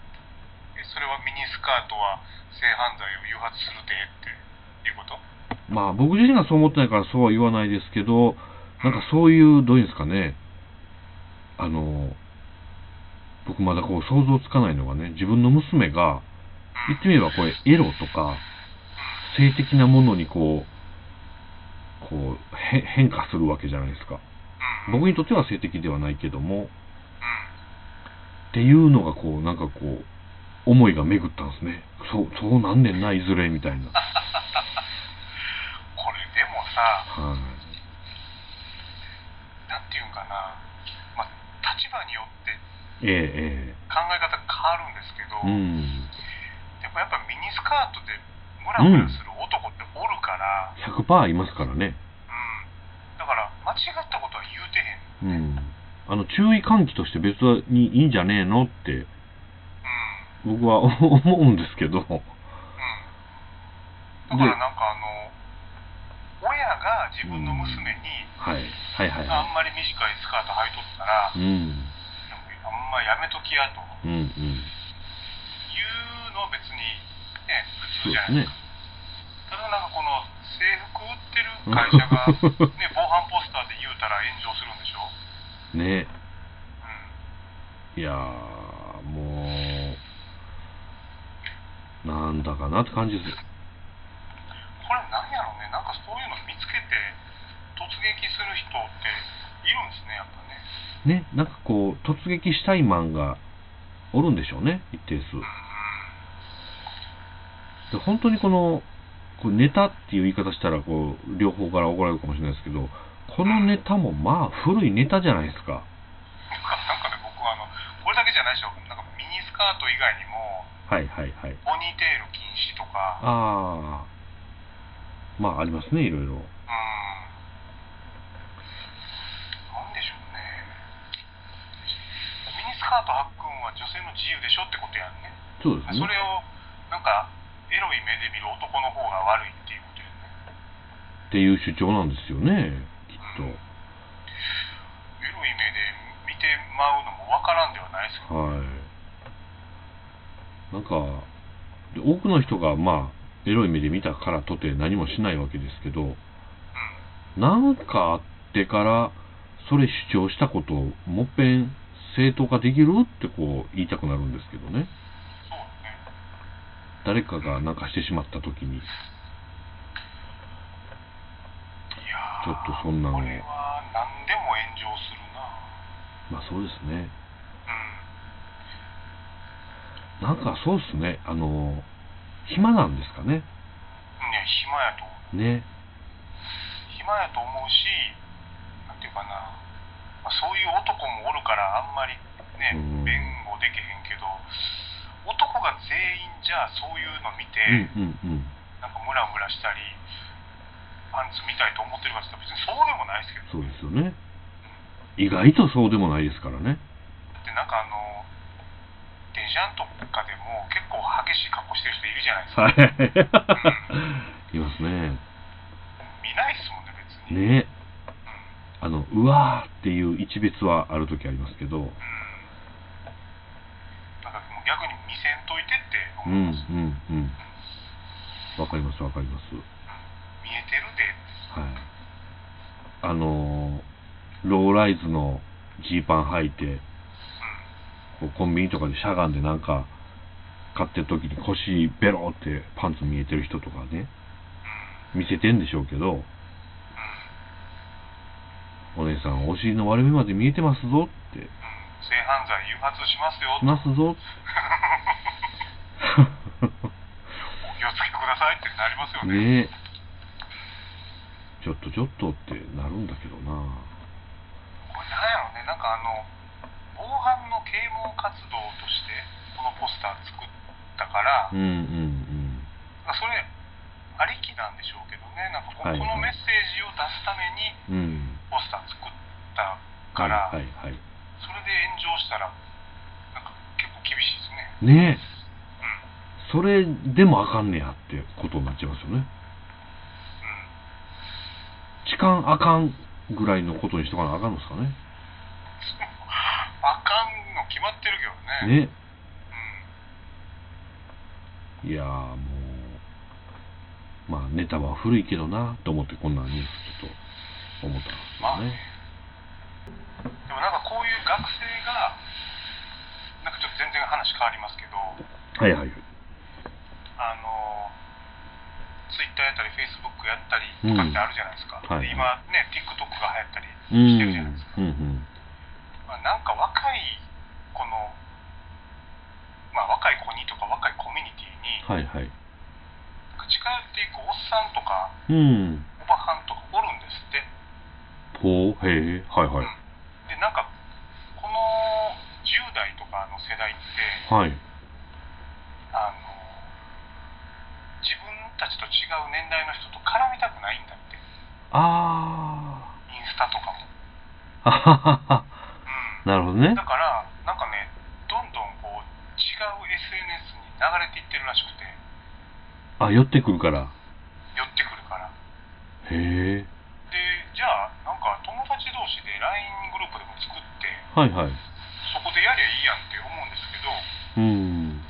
それはミニスカートは性犯罪を誘発するでっていうこと？まあ僕自身がそう思ってないからそうは言わないですけど、なんかそういう、どういうんですかね、あの、僕まだこう想像つかないのがね、自分の娘が、言ってみればこれエロとか、性的なものにこう、こう、へ変化するわけじゃないですか。うん僕にとっては性的ではないけども、うんっていうのがこう、なんかこう、思いが巡ったんですね。そう、そうなんねんな、いずれ、みたいな。これでもさはい。なんていうんかな、まあ、立場によってええ、え考え方変わるんですけど、え。うん。でもやっぱミニスカートでムラムラする男っておるから、100%いますからね。うん、だから間違ったことは言うてへん、うん。あの、注意喚起として別にいいんじゃねえのって、うん僕は思うんですけど。うん、だからなんかあの親が自分の娘に、はい。はいはいあはんまり短いスカート履いとったら、い。うん。あんまやめときやとうんうん。いうのは別にね普通じゃないですか。ただなんかこの制服売ってる会社が、ね、防犯ポスターで言うたら炎上するんでしょ、ねうん、いやー、もう、なんだかなって感じです。これなんやろうねなんかそういうの見つけて突撃する人っているんですねやっぱねね、なんかこう、突撃したいマンがおるんでしょうね、一定数。で本当にこの、こうネタっていう言い方したら、こう、両方から怒られるかもしれないですけど、このネタもまあ古いネタじゃないですか。なんかなんかね僕はあのこれだけじゃないでしょなんかミニスカート以外にもはいはいはい。ポニーテール禁止とかああ。まあありますね、いろいろ。うんなんでしょうねミニスカート履くんは女性の自由でしょってことやんねそうですね。それをなんかエロい目で見る男の方が悪いっていうことやねっていう主張なんですよね、きっと。エロい目で見てまうのもわからんではないですよ、はい。なんか、で多くの人が、まあ、エロい目で見たからとて何もしないわけですけど、うんなんかあってから、それ主張したことをもっぺん正当化できるってこう言いたくなるんですけどね。誰かがなんかしてしまった時に。ちょっとそんなのこれは何でも炎上するなまあそうですね。うんなんかそうですね。あの、暇なんですかね。ね暇やと思うね。暇やと思うしなんていうかな、まあ、そういう男もおるからあんまりねうん弁護できへんけど男が全員じゃあそういうの見て、うんうんうん。なんかムラムラしたりパンツ見たいと思ってるかって別にそうでもないですけどそうですよね。意外とそうでもないですからね。だってなんかあの電車とかでも結構激しい格好してる人いるじゃないですか、はい。いますね。見ないっすもんね別に、ね。あの、うわーっていう一別はある時ありますけど、うん、なんかもう逆に見せんといてってうんうん思います、うん。わかりますわかります。見えてるではい。あのー、ローライズのジーパン履いて、コンビニとかでしゃがんでなんか買ってる時に腰ベロってパンツ見えてる人とかね、うん見せてんでしょうけど、うんお姉さんお尻の割れ目まで見えてますぞって、うん性犯罪誘発しますよしますぞ。お気をつけくださいってなりますよねねえ。ちょっとちょっとってなるんだけどな。これなんやろねなんかあの防犯の啓蒙活動としてこのポスター作ったから、うんうんまあそれありきなんでしょうけどねなんかこ,、のメッセージを出すためにうん。うん。ポスター作ったはいから、はいはい。それで炎上したらなんか結構厳しいですねねえ。それでもあかんねやってことになっちゃいますよね。うんうん痴漢あかんぐらいのことにしとかなあかんのですかね。決まってるけどねね。いやーもう、まあネタは古いけどなと思ってこんなニュースちょっと思ったんですよね。でもなんかこういう学生がなんかちょっと全然話変わりますけどはいはい。あのツイッターやったりフェイスブックやったりとかってあるじゃないですか、うんはいで今ね TikTok が流行ったりうん。してるじゃないですか、うんうん。まあ、なんか若いこのまあ若い子にとか若いコミュニティにはいはい。近寄っていくおっさんとかうん。おばはんとかおるんですって、ほう、へえ、はいはい。でなんかこの10代とかの世代ってはい。あの自分たちと違う年代の人と絡みたくないんだってあインスタとかも。うなるほどねん、だ。からなんかねどんどんこう違う SNS に流れていってるらしくてあ、寄ってくるから。寄ってくるからへえ。でじゃあなんか友達同士で LINE グループでも作ってはいはい。そこでやりゃいいやんって思うんですけどうん。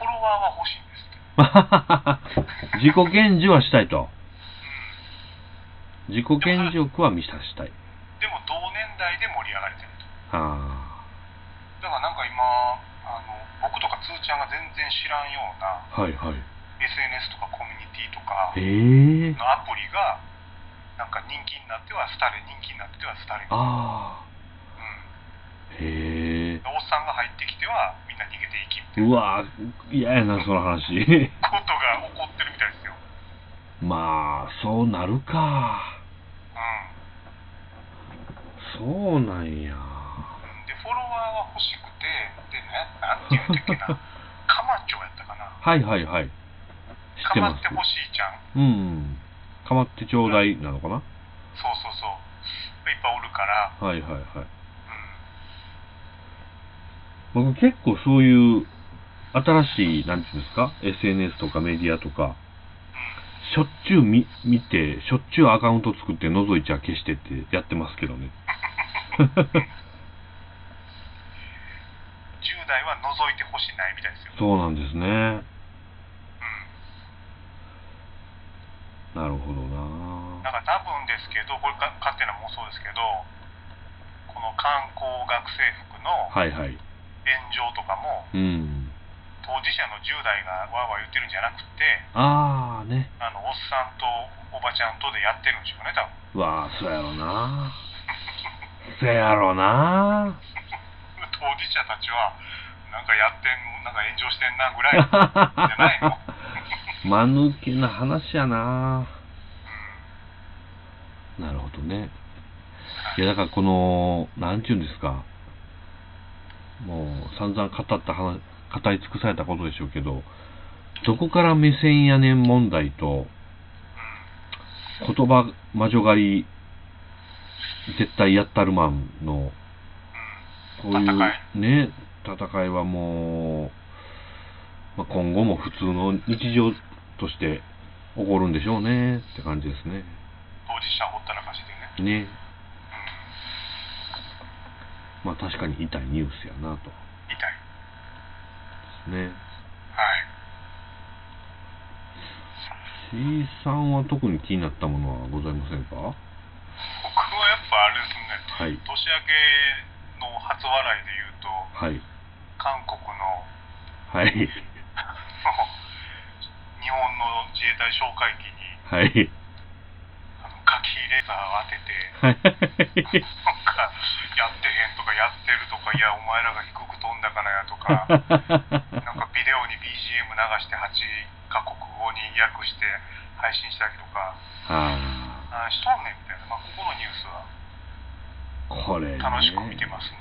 フォロワーは欲しいんですって、自己顕示はしたいと。う自己顕示欲は見さしたい。ん、でも同年代で盛り上がれてるとあだからなんか今あの僕とかつーちゃんが全然知らんようなあ。はいはい。SNS とかコミュニティとか。のアプリがなんか人気になっては廃れ人気になっては廃れああ。うんへえ。おっさんが入ってきてはみんな逃げていきみたいうわ嫌やな、その話。ことが起こってるみたいですよまあ、そうなるか。うそうなんや。欲しくてでねなんて言うんだっけな カマチョやったかなはいはいはい。知ってますかまって。ほしいじゃんうん。かまってちょうだいなのかな？そうそうそういっぱいおるからはいはいはい。うん僕結構そういう新しい、なんていうんですか ?SNS とかメディアとか、しょっちゅう見見て、しょっちゅうアカウント作って覗いちゃ消してってやってますけどね。10代は覗いてほしないみたいですよそうなんですね。うんなるほどななんか多分ですけどこれか勝手な妄想ですけどこの観光学生服のはいはい。炎上とかもうん。当事者の10代がわーわー言ってるんじゃなくてあーね。あのおっさんとおばちゃんとでやってるんでしょうね多分うわあ、そうやろなそうやろな当事者たちはなんかやってんなんか炎上してんなぐらいじゃないの？間抜けな話やななるほどね。いや、だからこの、なんていうんですか。もう、散々語った話、語り尽くされたことでしょうけど、どこから目線やねん問題と、言葉魔女狩り、絶対やったるマンの、こういう戦ね、戦いはもう、まあ、今後も普通の日常として起こるんでしょうねって感じですね。当事者ほったらかしでね、ね。まあ確かに痛いニュースやなと。痛いですね。はい C さんは特に気になったものはございませんか？は僕はやっぱあれですねい。年明けの初笑いで言うとはい。韓国のはい。日本の自衛隊哨戒機にはい。あの火器レーザーを当ててはい。なんかやってへんとかやってるとかいやお前らが低く飛んだからやとか なんかビデオに BGM 流して8カ国語に訳して配信したりとかあ何しとんねんみたいな、まあ、ここのニュースはあ、これ、ね。楽しく見てますね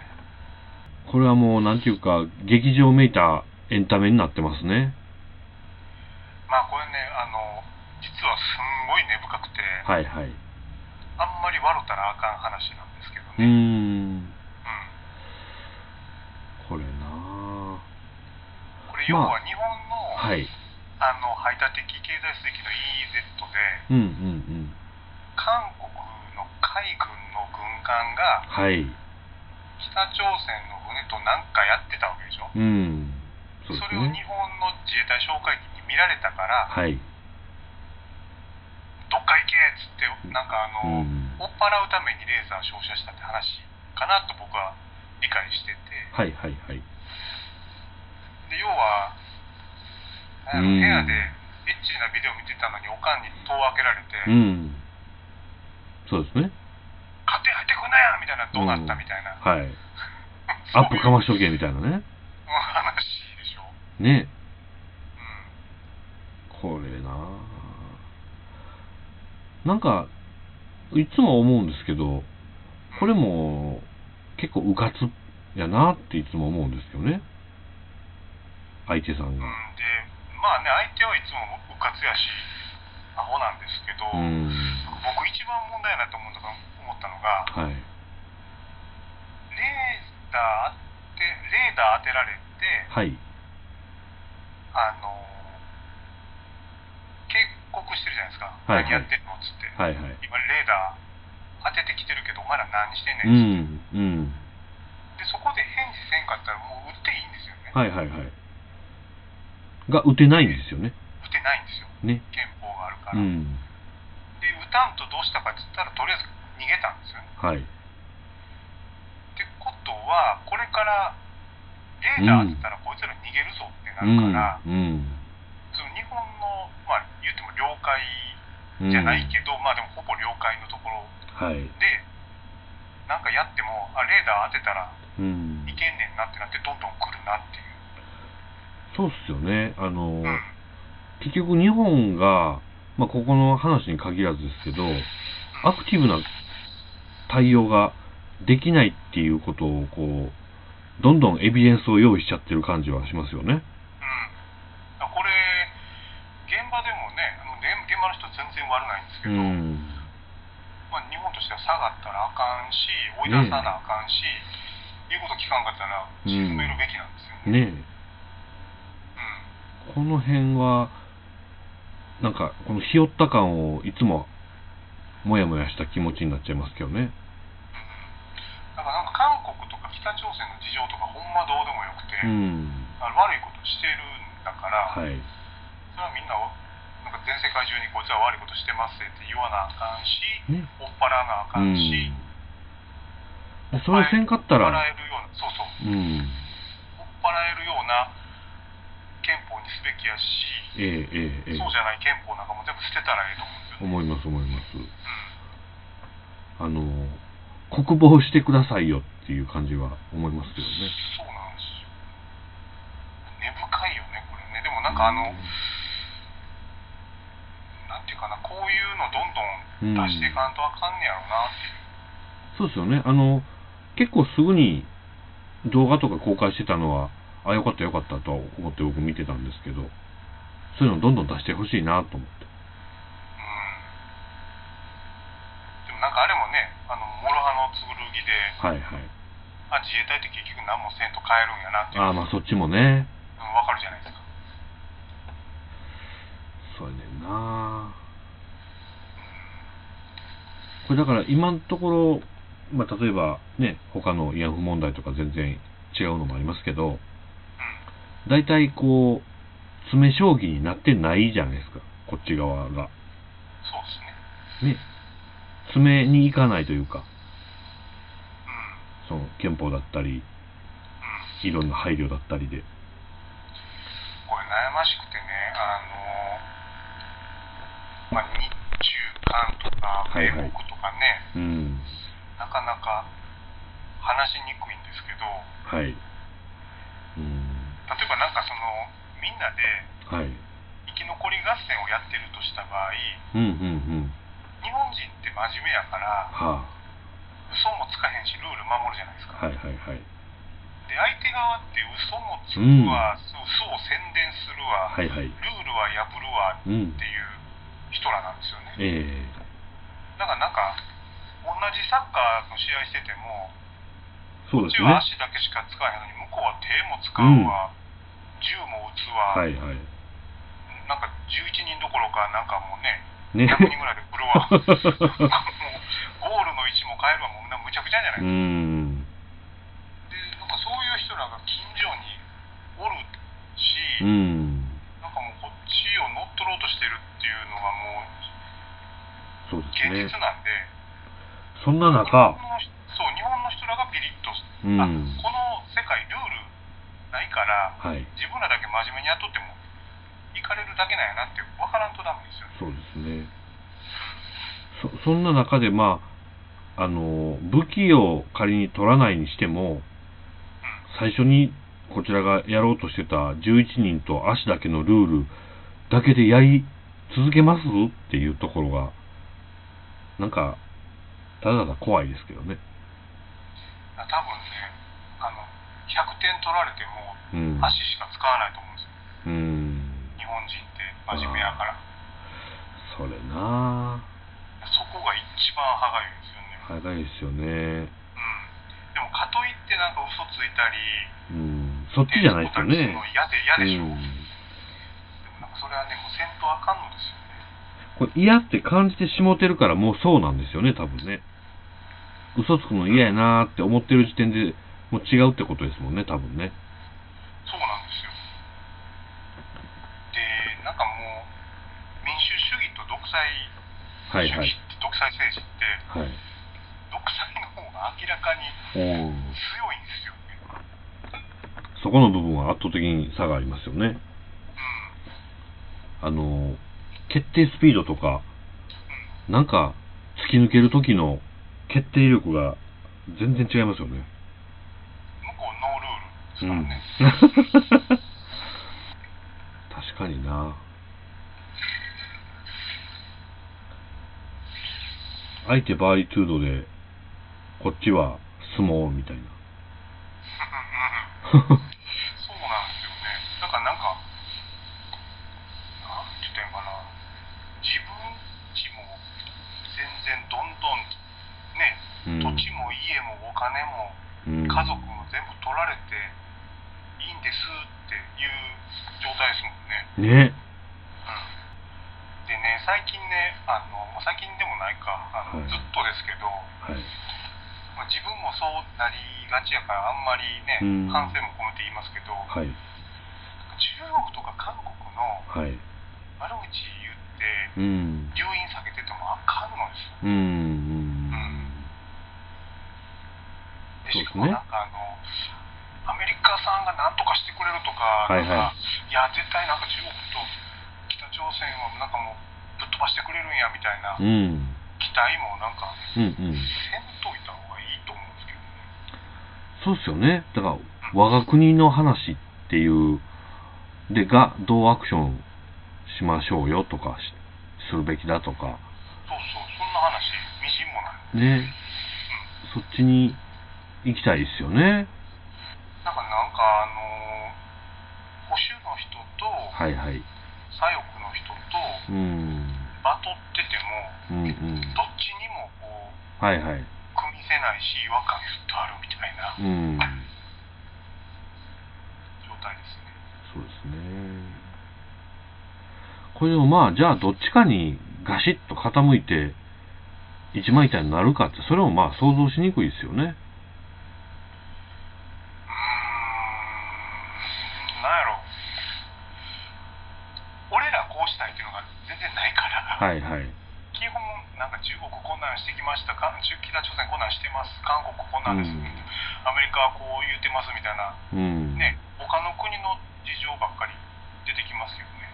これはもう、なんていうか、劇場めいたエンタメになってますね。まあこれねあの実はすんごい根深くてはいはい。あんまり笑ったらあかん話なんですけどね、ん。うんこれなこれ要は日本の,、あはい。あの排他的経済水域の EEZ でうんうんうん。韓国の海軍艦がはい。北朝鮮の船となんかやってたわけでしょ？うん。そうですそれを日ね。本の自衛隊哨戒機に見られたから、はい。どっか行けっつって、なんかあうの、ん。追っ払うためにレーザー照射したって話かなと僕は理解してて、はいはいはい。で要は、部屋でエッチなビデオ見てたのに、おかんに戸を開けられて、うん。そうですね。勝手に入ってくんなやみたいな、どうなったみたいな、はい。アップかましとけみたいなね。うん話でしょ。ね。うんこれななんか、いつも思うんですけど、これも結構うかつやなっていつも思うんですよね。相手さんうん、でが。、まあね、相手はいつもうかつやし、アホなんですけど、うん。僕一番問題やなと思ったのが、はい。レーダー当て、レーダー当てられて、はい。あの警告してるじゃないですか、はいはい何やってんのっつって、はいはい。今、レーダー当ててきてるけど、お前ら何してんねうんっつって、ん。うん。でそこで返事せんかったら、もう撃っていいんですよね、はいはいはい。が打てないんですよね。撃てないんですよ、ね。憲から。うん。で、撃たんとどうしたかっつったら、とりあえず逃げたんですよね。はい。ってことは、これからレーダー当てたら、こいつら逃げるぞってなうん。るから、うん。その日本の、まあ、言っても領海うんじゃないけど、まあでもほぼ領海のところはい。で、なんかやっても、あ、レーダー当てたらうんい。けんねんなってなって、どんどん来るなっていう。そうっすよね。あの、うん。結局日本が、まあ、ここの話に限らずですけど、アクティブな対応ができないっていうことを、こう、どんどんエビデンスを用意しちゃってる感じはしますよね。うん、あこれ、現場でもね、あの現現場の人は全然悪ないんですけうど、ん。まあ、日本としては下がったらあかんし、追い出さなあかんし、言うこと聞かんかったら沈めるべきなんですよね。ねうんえ。この辺は、なんか、このひよった感をいつも、もやもやした気持ちになっちゃいますけどね。だからなんか韓国とか北朝鮮の事情とかほんまどうでもよくて、うん。あの悪いことしてるんだから、はい。それはみんなをなんか全世界中にこいつは悪いことしてますって言わなあかんし、ね。追っ払わなあかうんん。し、でそれせんかったら、追っ払えるような、そうそう、うん。追っ払えるようなすべきやし、ええええええそうじゃない憲法なんかも全部捨てたらええと思うんですよね。思います思います。うんあの、国防してくださいよっていう感じは思いますけどね。そうなんですよ。根深いよね、これね。でもなんかあの、なんていうかな、こういうのどんどん出していかんとあかんねやろうなっていう。そうですよね。あの、結構すぐに動画とか公開してたのは、あ、よかったよかったとは思って僕見てたんですけど、そういうのどんどん出してほしいなと思って。うん。でもなんかあれもね、あの、諸刃の剣で、はいはい。あ、自衛隊って結局何もせんと変えるんやなっていうああ、まあそっちもね。うん、わかるじゃないですか。そうやねんなこれだから今のところ、まあ例えばね、他の慰安婦問題とか全然違うのもありますけど、うん。大体こう、詰将棋になってないじゃないですか、こっち側が。そうですね。ね。詰めに行かないというか、うん。その憲法だったり、うん。いろんな配慮だったりで。これ悩ましくてね、あの、まあ、日中韓とかはいはい米国とかね、うん。なかなか話しにくいんですけど、はい。うん。例えばなんかその、みんなではい。生き残り合戦をやってるとした場合、うんうんうん。日本人って真面目やから、は嘘もつかへんし、ルール守るじゃないですあ。か。はいはいはい。で、相手側って嘘もつくわ、嘘を宣伝するわ、はいはい。ルールは破るわうんって。いう人らなんですよね。えだからなんか、同じサッカーの試合してても、えそうこっちはですね。足だけしか使えへんのに、向こうは手も使うわ、銃も撃つわ、はいはい。なんか11人どころか、なんかもうね、ね。100人ぐらいで来るわ、もうゴールの位置も変えるわ、もうむちゃくちゃじゃなういん。で、なんかそういう人らが近所におるし、うん。なんかもうこっちを乗っ取ろうとしてるっていうのがもうそうですね現実。なんで、そんな日中そう日本の人らがピリッと、うん。あこの世界ルールないからはい。自分らだけ真面目にやっとっても行かれるだけなんやなって分からんとダメですよねそうですね。そ、そんな中で、まあ、あの、武器を仮に取らないにしても、最初にこちらがやろうとしてた11人と足だけのルールだけでやり続けますっていうところが、なんか、ただただ怖いですけどね。多分ねあの100点取られてもうん。足しか使わないと思うんですようん。日本人って真面目やからそれなそこが一番歯がゆいですよねぁ。早いですよね。うんでもかといってなんか嘘ついたりうん。そっちじゃないですよね。嫌で嫌でしょ、うんでもなんかそれはねもうせんとあかんのですよねこれ嫌って感じてしもてるからもうそうなんですよね、多分ね。嘘つくの嫌やなーって思ってる時点でもう違うってことですもんね、多分ね。そうなんですよでなんかもう民主主義と独裁はいはい。独裁政治ってはい。独裁の方が明らかに強いんですよねそこの部分は圧倒的に差がありますよね。あのー、決定スピードとか、なんか突き抜ける時の決定力が全然違いますよね。向こうノールールですからね、確かにな。相手バーリトゥードで、こっちは相撲みたいな。そうなんですよね。だからなんか、なんて言ったらいいのかな、自分ちも全然どんどんね、うん土地も家もお金もうん家族も全部取られていいんですっていう状態ですもんね。ね。でね、最近ね、あの最近でもないか、あのはいずっとですけど、はい。まあ、自分もそうなりがちやから、あんまりねうん、反省も込めて言いますけど、はい。中国とか韓国のはい。悪口言って、うん。留飲下げててもあかんのですよ。うん。うん。でそうですねしかもなんかあの、アメリカさんが何とかしてくれるとか、はいはいいや、絶対なんか中国と北朝鮮をなんかもうぶっ飛ばしてくれるんやみたいなうん。期待もなんか、うん。うん。せんといた方がいいと思うんですけどね。そうっすよね。だから、我が国の話っていう、で、が、どうアクションしましょうよとかし、するべきだとか、そうそう、そんな話、みじんもない。ね。そっちに行きたいですよね。なんか、なんかあの保守の人とはいはい。左翼の人とうん。バトってても、うんうん。どっちにもこう、はいはい。組みせないし違和感ずっとあるみたいなうん。状態ですね。そうですね。これでもまあ、じゃあどっちかにガシッと傾いて、一枚板になるかって、それもまあ想像しにくいですよね。うーん、なんやろ。俺らこうしたいっていうのが全然ないから、はいはい。基本なんか中国こんなんしてきましたか？中北朝鮮こんなんしてます。韓国こんなんです、うん。アメリカはこう言うてますみたいな。うん。ね他の国の事情ばっかり出てきますけどね。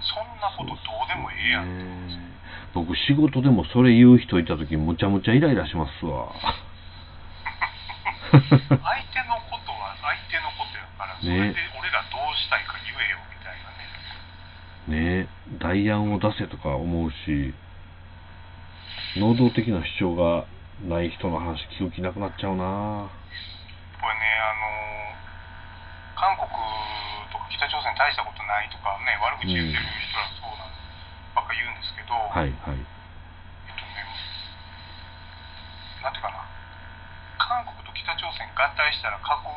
そんなことどうでもええやんって思うんですよね。僕仕事でもそれ言う人いた時むちゃむちゃイライラしますわ。相手のことは相手のことやから、それねで俺らどうしたいか言えよみたいなね。ね代案を出せとか思うし、能動的な主張がない人の話聞く気なくなっちゃうなこれね、あの韓国とか北朝鮮大したことないとかね、悪口言ってる人らそうなんばっか言うんですけど、はいはい。えっとね、なんていうかな、韓国と北朝鮮合体したら核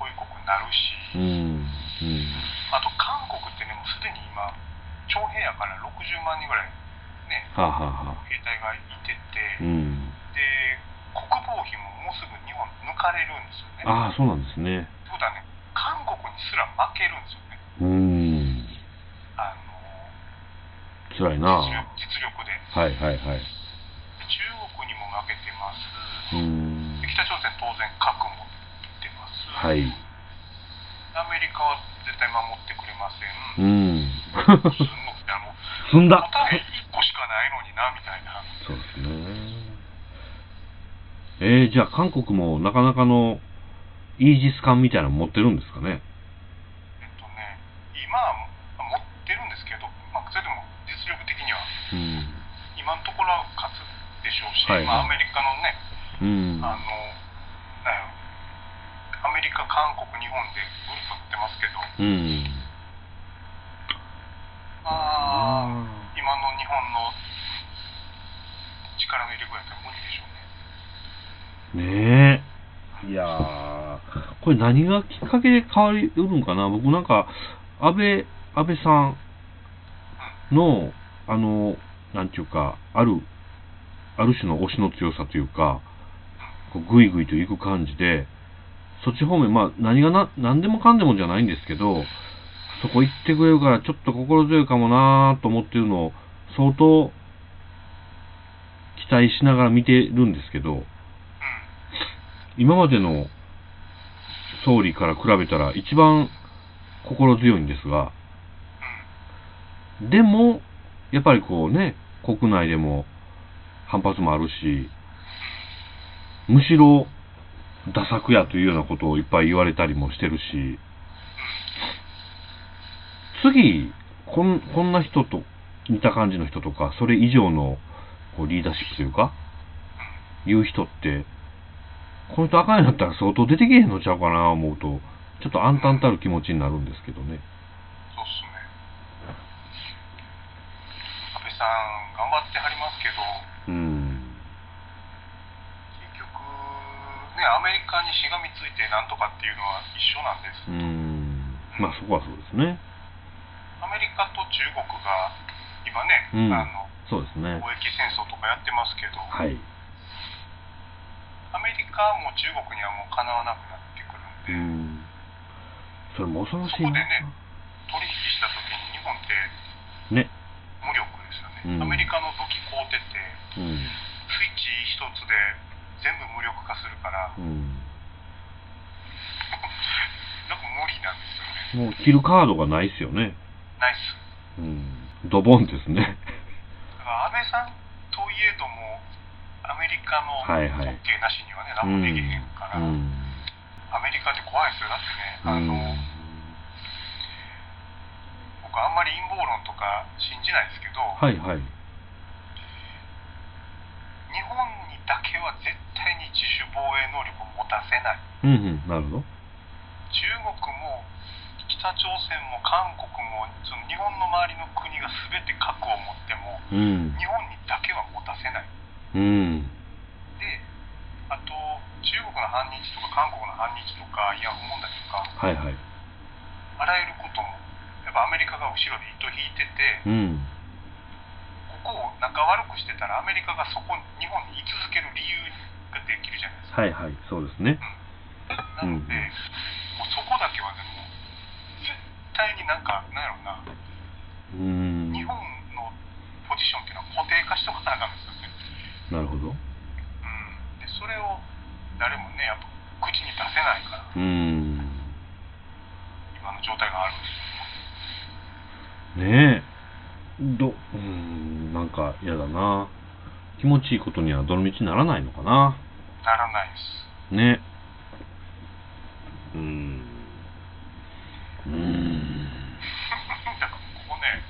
保有国になるし、うん。うん。あと韓国ってね、もうすでに今、徴兵やから60万人ぐらいね、はあ、はあはあ、兵隊がいてて、うん。で、国防費ももうすぐ日本抜かれるんですよね。ああ、そうなんですね。ってことはね、韓国にすら負けるんですよね。うーん。あ辛いなの実力実力で。はいはいはい。中国にも負けてます。うーんで。北朝鮮当然核持ってます。はい。アメリカは絶対守ってくれませうん。ん。すんのあの、積んだ答え1個しかないのにな、みたいな。そうですね。えー、じゃあ韓国もなかなかのイージス艦みたいなの持ってるんですかね？えっとね、今は持ってるんですけど、まあ、それでも実力的にはうん。今のところは勝つでしょうし、はいはいまあ、アメリカのね、うん。あの、メリカ、韓国、日本でグループってますけど、うん。まあ、今の日本の力の入れ具合やったら無理でしょうね。ねえ。いやー、これ何がきっかけで変わりうるんかな？僕なんか、安倍、安倍さんの、あの、なんていうか、ある、ある種の推しの強さというか、こうぐいぐいと行く感じで、そっち方面、まあ何がな、何でもかんでもじゃないんですけど、そこ行ってくれるからちょっと心強いかもなーと思ってるのを相当期待しながら見てるんですけど、今までの総理から比べたら一番心強いんですが、でも、やっぱりこうね、国内でも反発もあるし、むしろ、打作やというようなことをいっぱい言われたりもしてるし、次、こんこんな人と、似た感じの人とか、それ以上のこうリーダーシップというか、いう人って、この人赤になったら相当出てけへんのちゃうかな思うと、ちょっと暗淡たる気持ちになるんですけどね。そうっすね。安倍さん、頑張ってはりますけど、うん。結局、ね、アメリカにしがみついてなんとかっていうのは一緒なんです。うん。まあそこはそうですね。アメリカと中国が今ね、うんあのそうですね貿。易戦争とかやってますけど、はい。アメリカも中国にはもうかなわなくなってくるんで、うん。それも恐ろしいな。そこでね取引した時に日本ってね。無力ですよね、うんアメリカの武器買うてて、うん。スイッチ一つで全部無力化するから、うん。なんか無理なんですよね。もう切るカードがないですよね。ナイス。うん。ドボンですね。だから安倍さんといえども、アメリカのはいはい OK なしにはね、う何もでん。きへんから、うん。アメリカって怖いですよ。だってね、あの、うん僕あんまり陰謀論とか信じないですけど、はいはい。日本にだけは絶対に自主防衛能力を持たせない。うんうん。なるほど。中国も北朝鮮も韓国もその日本の周りの国が全て核を持ってもうん。日本にだけは持たせない。うん。で、あと中国の反日とか韓国の反日とかイヤホン問題とかはいはい。あらゆることもやっぱアメリカが後ろで糸引いててうん。ここを仲悪くしてたらアメリカがそこ日本に居続ける理由ができるじゃないですか。はいはい。そうですね。なので、もうそこだけはねもう絶対になんかなんやろうなうん。日本のポジションっていうのは固定化しとかなあかんですよね。なるほど。うん、でそれを誰もねやっぱ口に出せないからうん。今の状態があるんですよ。ねえ。ど、うん、なんか嫌だな。気持ちいいことにはどの道ならないのかな。ならないです。ね。うん。うん。だからここね、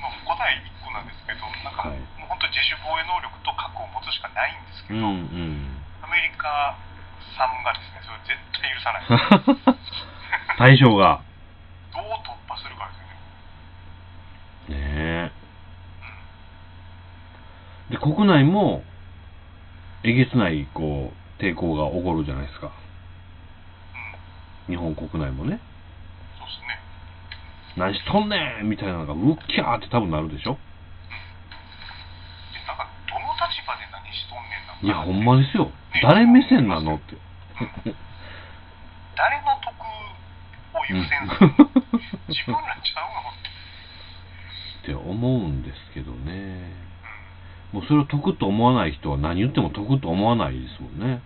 まあ、答え1個なんですけど、なんか、はいもう本当自主防衛能力と核を持つしかないんですけど、うんうん。アメリカさんがですね、それを絶対許さない。対象が。どう突破するかですよね。ねえ。うん。で、国内も、えげつない、こう、抵抗が起こるじゃないですか。うん。日本国内もね。そうですね。何しとんねんみたいなのが、うっきゃーって多分なるでしょで、なんか、どの立場で何しとんねんな。いや、ほんまですよ。誰目線なのって。誰の得を優先する？の自分らちゃうのって、って思うんですけどね。うん、もうそれを得と思わない人は何言っても得と思わないですもんね。うん。だ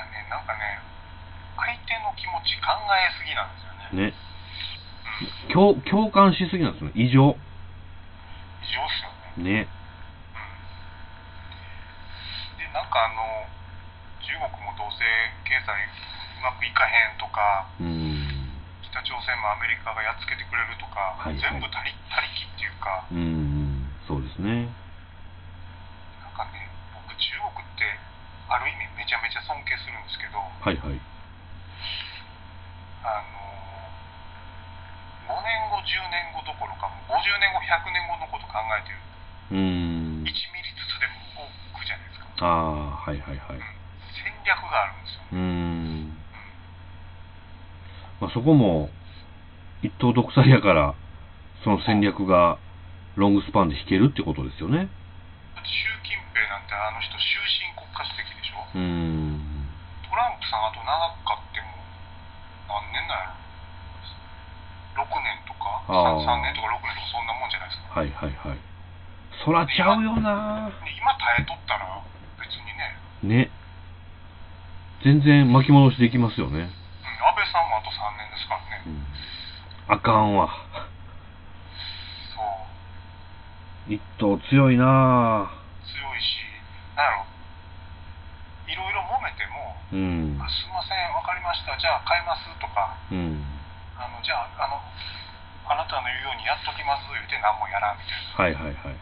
ね、なんかね、相手の気持ち考えすぎなんですよね。ね。共共感しすぎなんですよ。異常。異常っすよね。ね。で、なんかあの、中国もどうせ経済うまくいかへんとか、うん。北朝鮮もアメリカがやっつけてくれるとか、はいはい全部他力他力っていうか、うん。そうですね。なんかね、僕、中国って、ある意味めちゃめちゃ尊敬するんですけど、はいはい。あの5年後、10年後どころか、もう50年後、100年後のこと考えてる、うん1。ミリずつでも動くじゃないですか、ああ、はいはいはい。戦略があるんですよ。うん。まあ、そこも、一党独裁やから、その戦略がロングスパンで引けるってことですよね。だって習近平なんてあの人、終身国家主席でしょ、うん。トランプさん、あと長かっても、何年なんやろ、6年とか？あー 3, 3年とか6年とか、そんなもんじゃないですか。はいはいはい。そらちゃうよなで今耐えとったら、別にね、ね。全然巻き戻しできますよね。うん、安倍さんもあと3年ですからね。うん。あかんわ。そう一党強いな強いし、なんやろ、いろいろ揉めても、うんあ。すいません、わかりました、じゃあ変えますとか、うん。あのじゃああの、あなたの言うようにやっときます言うて何もやらんみたいな。はいはいはい。うん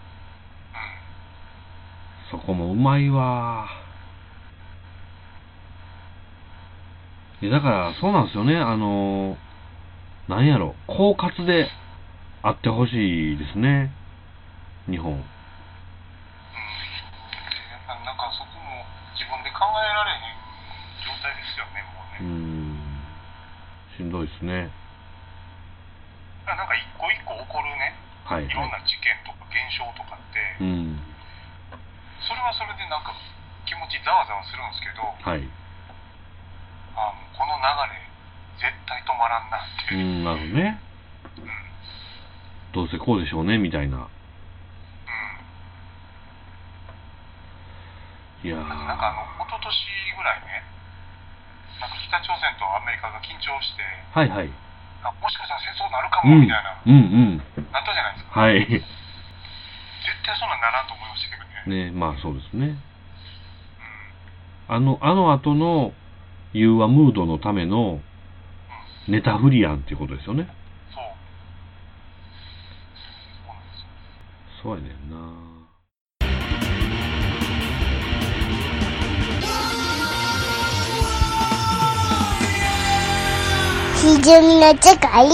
そこもうまいわいやだから、そうなんですよね。あの、なんやろ、狡猾であってほしいですね。日本。ななんかそこも自分で考えられへん状態ですよね、もううね。ん。しんどいですね。なんか一個一個起こるね、はいいろんはな事件とか現象とかって、い。うん。それはそれでなんか気持ちざわざわするんですけど、はい。あのこの流れ、絶対止まらんなってういう。ん、なるほどね。うんどうせこうでしょうね、みたいな。うんいやなんかあの、一昨年ぐらいね、なんか北朝鮮とアメリカが緊張して、はいはい。あもしかしたら戦争になるかうん。もみたいな、うんうん。なったじゃないですか。はい。絶対そんなんならんと思いましたけどね。ね、まあそうですね。うんあの、あの後の融和ムードのためのうん、ネタフリアンっていうことですよね。そう。そうなんですよ。そうやねんな。ひじゅみの世界